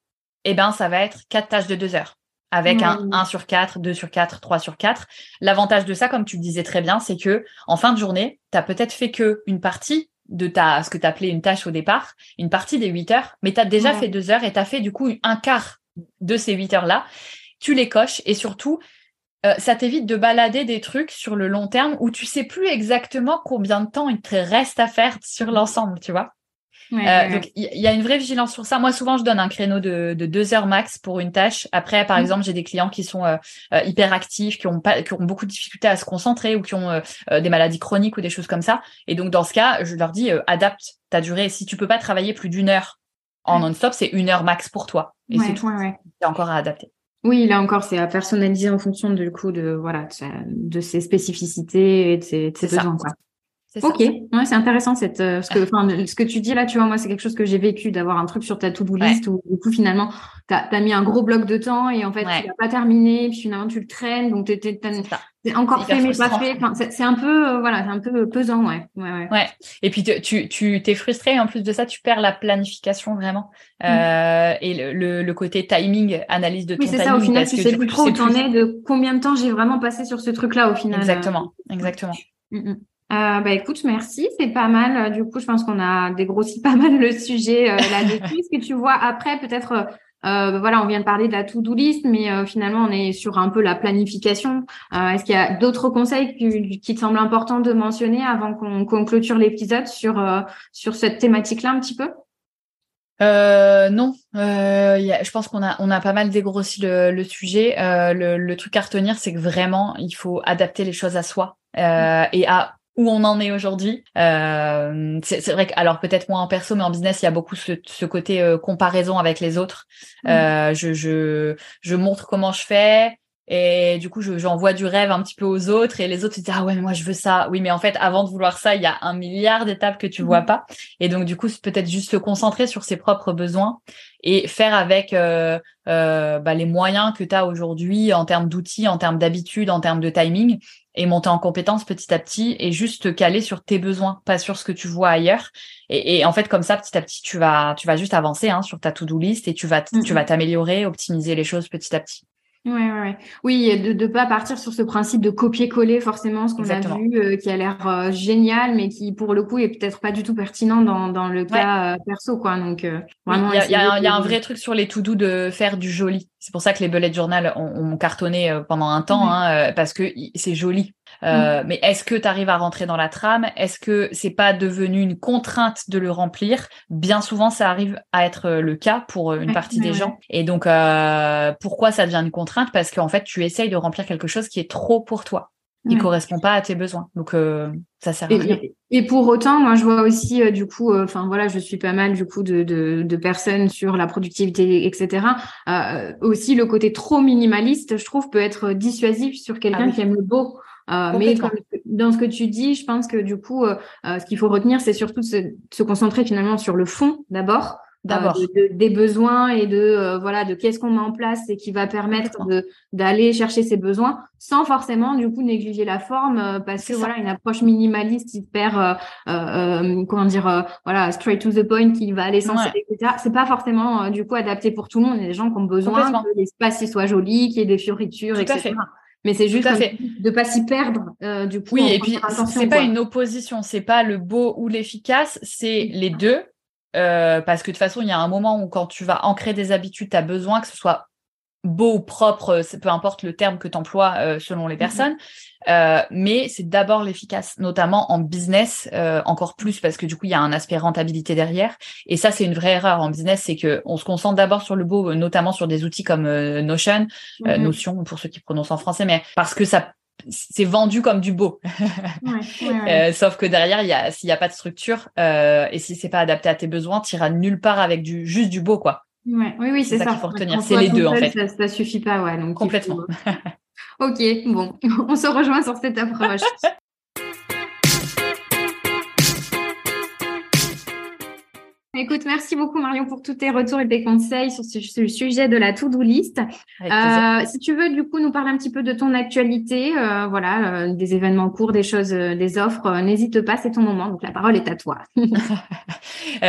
eh ben ça va être quatre tâches de deux heures avec un 1 sur 4, 2 sur 4, 3 sur 4. L'avantage de ça, comme tu le disais très bien, c'est que en fin de journée, tu as peut-être fait que une partie de ta ce que tu appelais une tâche au départ, une partie des 8 heures, mais tu as déjà fait deux heures et tu as fait du coup un quart de ces 8 heures-là. Tu les coches et surtout, euh, ça t'évite de balader des trucs sur le long terme où tu sais plus exactement combien de temps il te reste à faire sur l'ensemble, tu vois. Euh, donc il y, a une vraie vigilance sur ça. Moi, souvent, je donne un créneau de, de deux heures max pour une tâche. Après, par mm. exemple, j'ai des clients qui sont euh, euh, hyper actifs, qui ont pas, qui ont beaucoup de difficultés à se concentrer ou qui ont des maladies chroniques ou des choses comme ça. Et donc, dans ce cas, je leur dis adapte ta durée. Si tu peux pas travailler plus d'une heure en non-stop, c'est une heure max pour toi. Et c'est tout. C'est encore à adapter. Oui, là encore, c'est à personnaliser en fonction du coup de voilà de, ses spécificités et de ses, de ses besoins. Quoi. Ok, ouais, c'est intéressant cette euh, ce que enfin ce que tu dis là, tu vois, moi c'est quelque chose que j'ai vécu d'avoir un truc sur ta to-do list où du coup finalement tu as, mis un gros bloc de temps et en fait tu l'as pas terminé puis finalement tu le traînes donc tu c'est encore fait mais pas fait. Enfin, c'est un peu euh, voilà, c'est un peu pesant, ouais. Ouais, ouais. Et puis tu tu t'es frustré en plus de ça, tu perds la planification vraiment mm. euh, et le, le, côté timing, analyse de ton oui, c'est ça. Au final, tu sais plus trop où t'en es, de combien de temps j'ai vraiment passé sur ce truc-là au final. Exactement, exactement. Mm, mm. Euh, bah écoute, merci, c'est pas mal. Euh, du coup, je pense qu'on a dégrossi (laughs) pas mal le sujet euh, là-dessus. Est-ce que tu vois après peut-être, euh, voilà, on vient de parler de la to-do list, mais euh, finalement on est sur un peu la planification. Est-ce qu'il y a d'autres conseils qui, qui, te semblent importants de mentionner avant qu'on clôture l'épisode sur sur cette thématique-là un petit peu? Euh, non, euh, y a, je pense qu'on a on a pas mal dégrossi le, le sujet. Euh, le, le, truc à retenir, c'est que vraiment, il faut adapter les choses à soi euh, et à où on en est aujourd'hui. Euh, c'est vrai que, alors peut-être moins en perso, mais en business, il y a beaucoup ce, ce côté euh, comparaison avec les autres. Mmh. Euh, je, je, je montre comment je fais. Et du coup, j'envoie du rêve un petit peu aux autres et les autres se disent ah ouais mais moi je veux ça. Oui mais en fait avant de vouloir ça, il y a un milliard d'étapes que tu vois mmh. pas. Et donc du coup, c'est peut-être juste se concentrer sur ses propres besoins et faire avec euh, euh, bah, les moyens que tu as aujourd'hui en termes d'outils, en termes d'habitudes, en termes de timing et monter en compétence petit à petit et juste te caler sur tes besoins, pas sur ce que tu vois ailleurs. Et, et en fait, comme ça, petit à petit, tu vas, tu vas juste avancer hein, sur ta to-do list et tu vas, tu vas t'améliorer, optimiser les choses petit à petit. Ouais, ouais, Oui, de ne pas partir sur ce principe de copier-coller forcément ce qu'on a vu, euh, qui a l'air euh, génial, mais qui pour le coup est peut-être pas du tout pertinent dans, dans le cas euh, perso, quoi. Donc vraiment. Il y, a, y a un vrai truc sur les to-do de faire du joli. C'est pour ça que les bullet journal ont, ont cartonné pendant un temps, hein, parce que c'est joli. Euh, mm. Mais est-ce que tu arrives à rentrer dans la trame? Est-ce que c'est pas devenu une contrainte de le remplir? Bien souvent, ça arrive à être le cas pour une partie des gens. Et donc, euh, pourquoi ça devient une contrainte? Parce qu'en fait, tu essayes de remplir quelque chose qui est trop pour toi. qui correspond pas à tes besoins. Donc euh, ça sert à rien. Et pour autant, moi je vois aussi euh, du coup, euh, enfin voilà, je suis pas mal du coup de, de, de personnes sur la productivité, etc. Euh, aussi le côté trop minimaliste, je trouve, peut être dissuasif sur quelqu'un Ah oui. qui aime le beau. Euh, mais dans ce que tu dis, je pense que du coup, euh, euh, ce qu'il faut retenir, c'est surtout de se, de se concentrer finalement sur le fond d'abord. D'abord. euh, de- de- des besoins et de euh, voilà de qu'est-ce qu'on met en place et qui va permettre d'aller chercher ses besoins sans forcément du coup négliger la forme euh, parce que ça. voilà une approche minimaliste hyper euh, euh, euh, comment dire euh, voilà straight to the point qui va à l'essentiel etc c'est pas forcément euh, du coup adapté pour tout le monde il y a des gens qui ont besoin que l'espace soit joli qu'il y ait des fioritures Tout à etc fait. Mais c'est juste fait. de pas s'y perdre euh, du coup Oui, et puis c'est pas une opposition, c'est pas le beau ou l'efficace, c'est les deux. Euh, parce que de toute façon, il y a un moment où quand tu vas ancrer des habitudes, tu as besoin que ce soit beau ou propre, euh, c'est- peu importe le terme que tu emploies selon les Mhm. personnes. Euh, mais c'est d'abord l'efficace, notamment en business, euh, encore plus parce que du coup, il y a un aspect rentabilité derrière. Et ça, c'est une vraie erreur en business, c'est que on se concentre d'abord sur le beau, euh, notamment sur des outils comme euh, Notion, euh, Mhm. Notion pour ceux qui prononcent en français, mais parce que ça c'est vendu comme du beau. (laughs) Ouais, ouais, ouais. Euh, sauf que derrière, il y a, s'il n'y a pas de structure euh, et si c'est pas adapté à tes besoins, tu iras nulle part avec du juste du beau, quoi. Ouais, oui, oui, c'est ça ça. qu'il faut retenir. C'est les deux, en fait. Ça, ça suffit pas, ouais. Donc Complètement. faut- (laughs) Ok, bon, (laughs) on se rejoint sur cette approche. Écoute, merci beaucoup Marion pour tous tes retours et tes conseils sur ce, ce sujet de la to-do list. Euh, si tu veux du coup nous parler un petit peu de ton actualité, euh, voilà, euh, des événements en cours, des choses, euh, des offres, euh, n'hésite pas, c'est ton moment. Donc la parole est à toi. (laughs)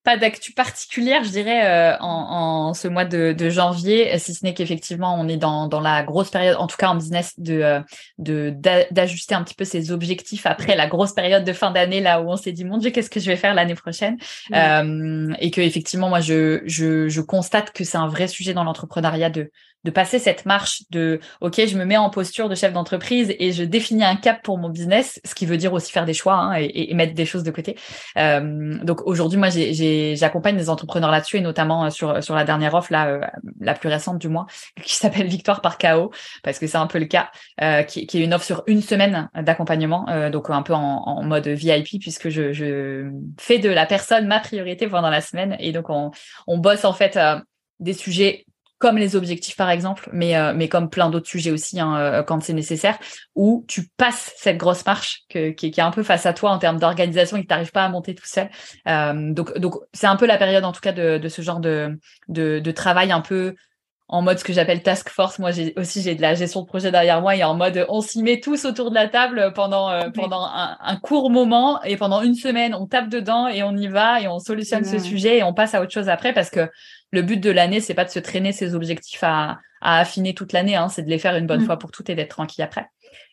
Euh, pas d'actu particulière, je dirais, euh, en, en ce mois de, de janvier, si ce n'est qu'effectivement, on est dans, dans la grosse période, en tout cas en business, de euh, de d'ajuster un petit peu ses objectifs après la grosse période de fin d'année, là où on s'est dit, mon Dieu, qu'est-ce que je vais faire l'année prochaine? Euh, Et que effectivement, moi, je, je, je constate que c'est un vrai sujet dans l'entrepreneuriat de de passer cette marche de OK, je me mets en posture de chef d'entreprise et je définis un cap pour mon business, ce qui veut dire aussi faire des choix hein, et, et mettre des choses de côté. Euh, donc aujourd'hui, moi, j'ai- j'accompagne des entrepreneurs là-dessus et notamment euh, sur sur la dernière offre là, euh, la plus récente du mois, (laughs) qui s'appelle Victoire par KO, parce que c'est un peu le cas, euh, qui, qui est une offre sur une semaine d'accompagnement, euh, donc un peu en, en mode VIP puisque je, je fais de la personne ma priorité pendant la semaine. Et donc on on bosse en fait euh, des sujets comme les objectifs par exemple, mais euh, mais comme plein d'autres sujets aussi hein, euh, quand c'est nécessaire, où tu passes cette grosse marche qui, est- un peu face à toi en termes d'organisation et que tu n'arrives pas à monter tout seul. Euh, donc donc c'est un peu la période en tout cas de, ce genre de de travail un peu en mode ce que j'appelle task force. Moi, j'ai aussi j'ai de la gestion de projet derrière moi et en mode on s'y met tous autour de la table pendant euh, pendant un, un court moment et pendant une semaine on tape dedans et on y va et on solutionne ce sujet et on passe à autre chose après parce que le but de l'année c'est pas de se traîner ses objectifs à à affiner toute l'année, hein, c'est de les faire une bonne Mm. fois pour toutes et d'être tranquille après.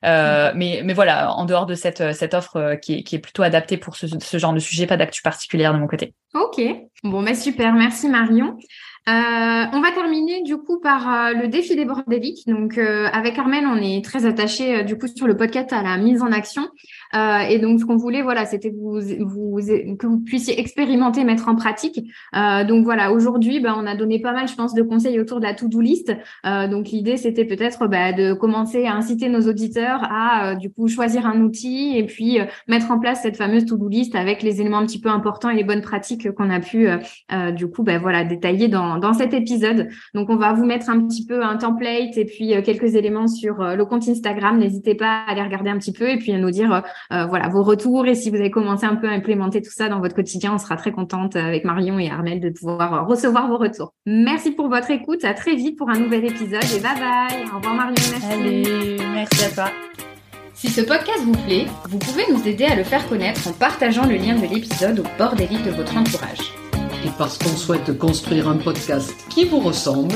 Euh, mais, mais voilà, en dehors de cette, cette offre euh, qui, est, qui est plutôt adaptée pour ce, ce genre de sujet, pas d'actu particulière de mon côté. Ok, bon, bah super, merci Marion. Euh, on va terminer du coup par euh, le défi des bordéliques. Donc euh, avec Armel, on est très attaché du coup sur le podcast à la mise en action. Euh, et donc ce qu'on voulait, voilà, c'était vous, vous que vous puissiez expérimenter, mettre en pratique. Euh, donc voilà, aujourd'hui, bah, on a donné pas mal, je pense, de conseils autour de la to-do list. Euh, donc l'idée, c'était peut-être bah, de commencer à inciter nos auditeurs à du coup choisir un outil et puis mettre en place cette fameuse to-do list avec les éléments un petit peu importants et les bonnes pratiques qu'on a pu euh, du coup bah, voilà détailler dans, dans cet épisode. Donc on va vous mettre un petit peu un template et puis euh, quelques éléments sur euh, le compte Instagram. N'hésitez pas à aller regarder un petit peu et puis à nous dire euh, voilà vos retours et si vous avez commencé un peu à implémenter tout ça dans votre quotidien, on sera très contente avec Marion et Armel de pouvoir euh, recevoir vos retours. Merci pour votre écoute. À très vite pour un nouvel épisode et bye bye. Au revoir Marion. Merci. Allez, merci à toi. Si ce podcast vous plaît, vous pouvez nous aider à le faire connaître en partageant le lien de l'épisode au bord des lits de votre entourage. Et parce qu'on souhaite construire un podcast qui vous ressemble,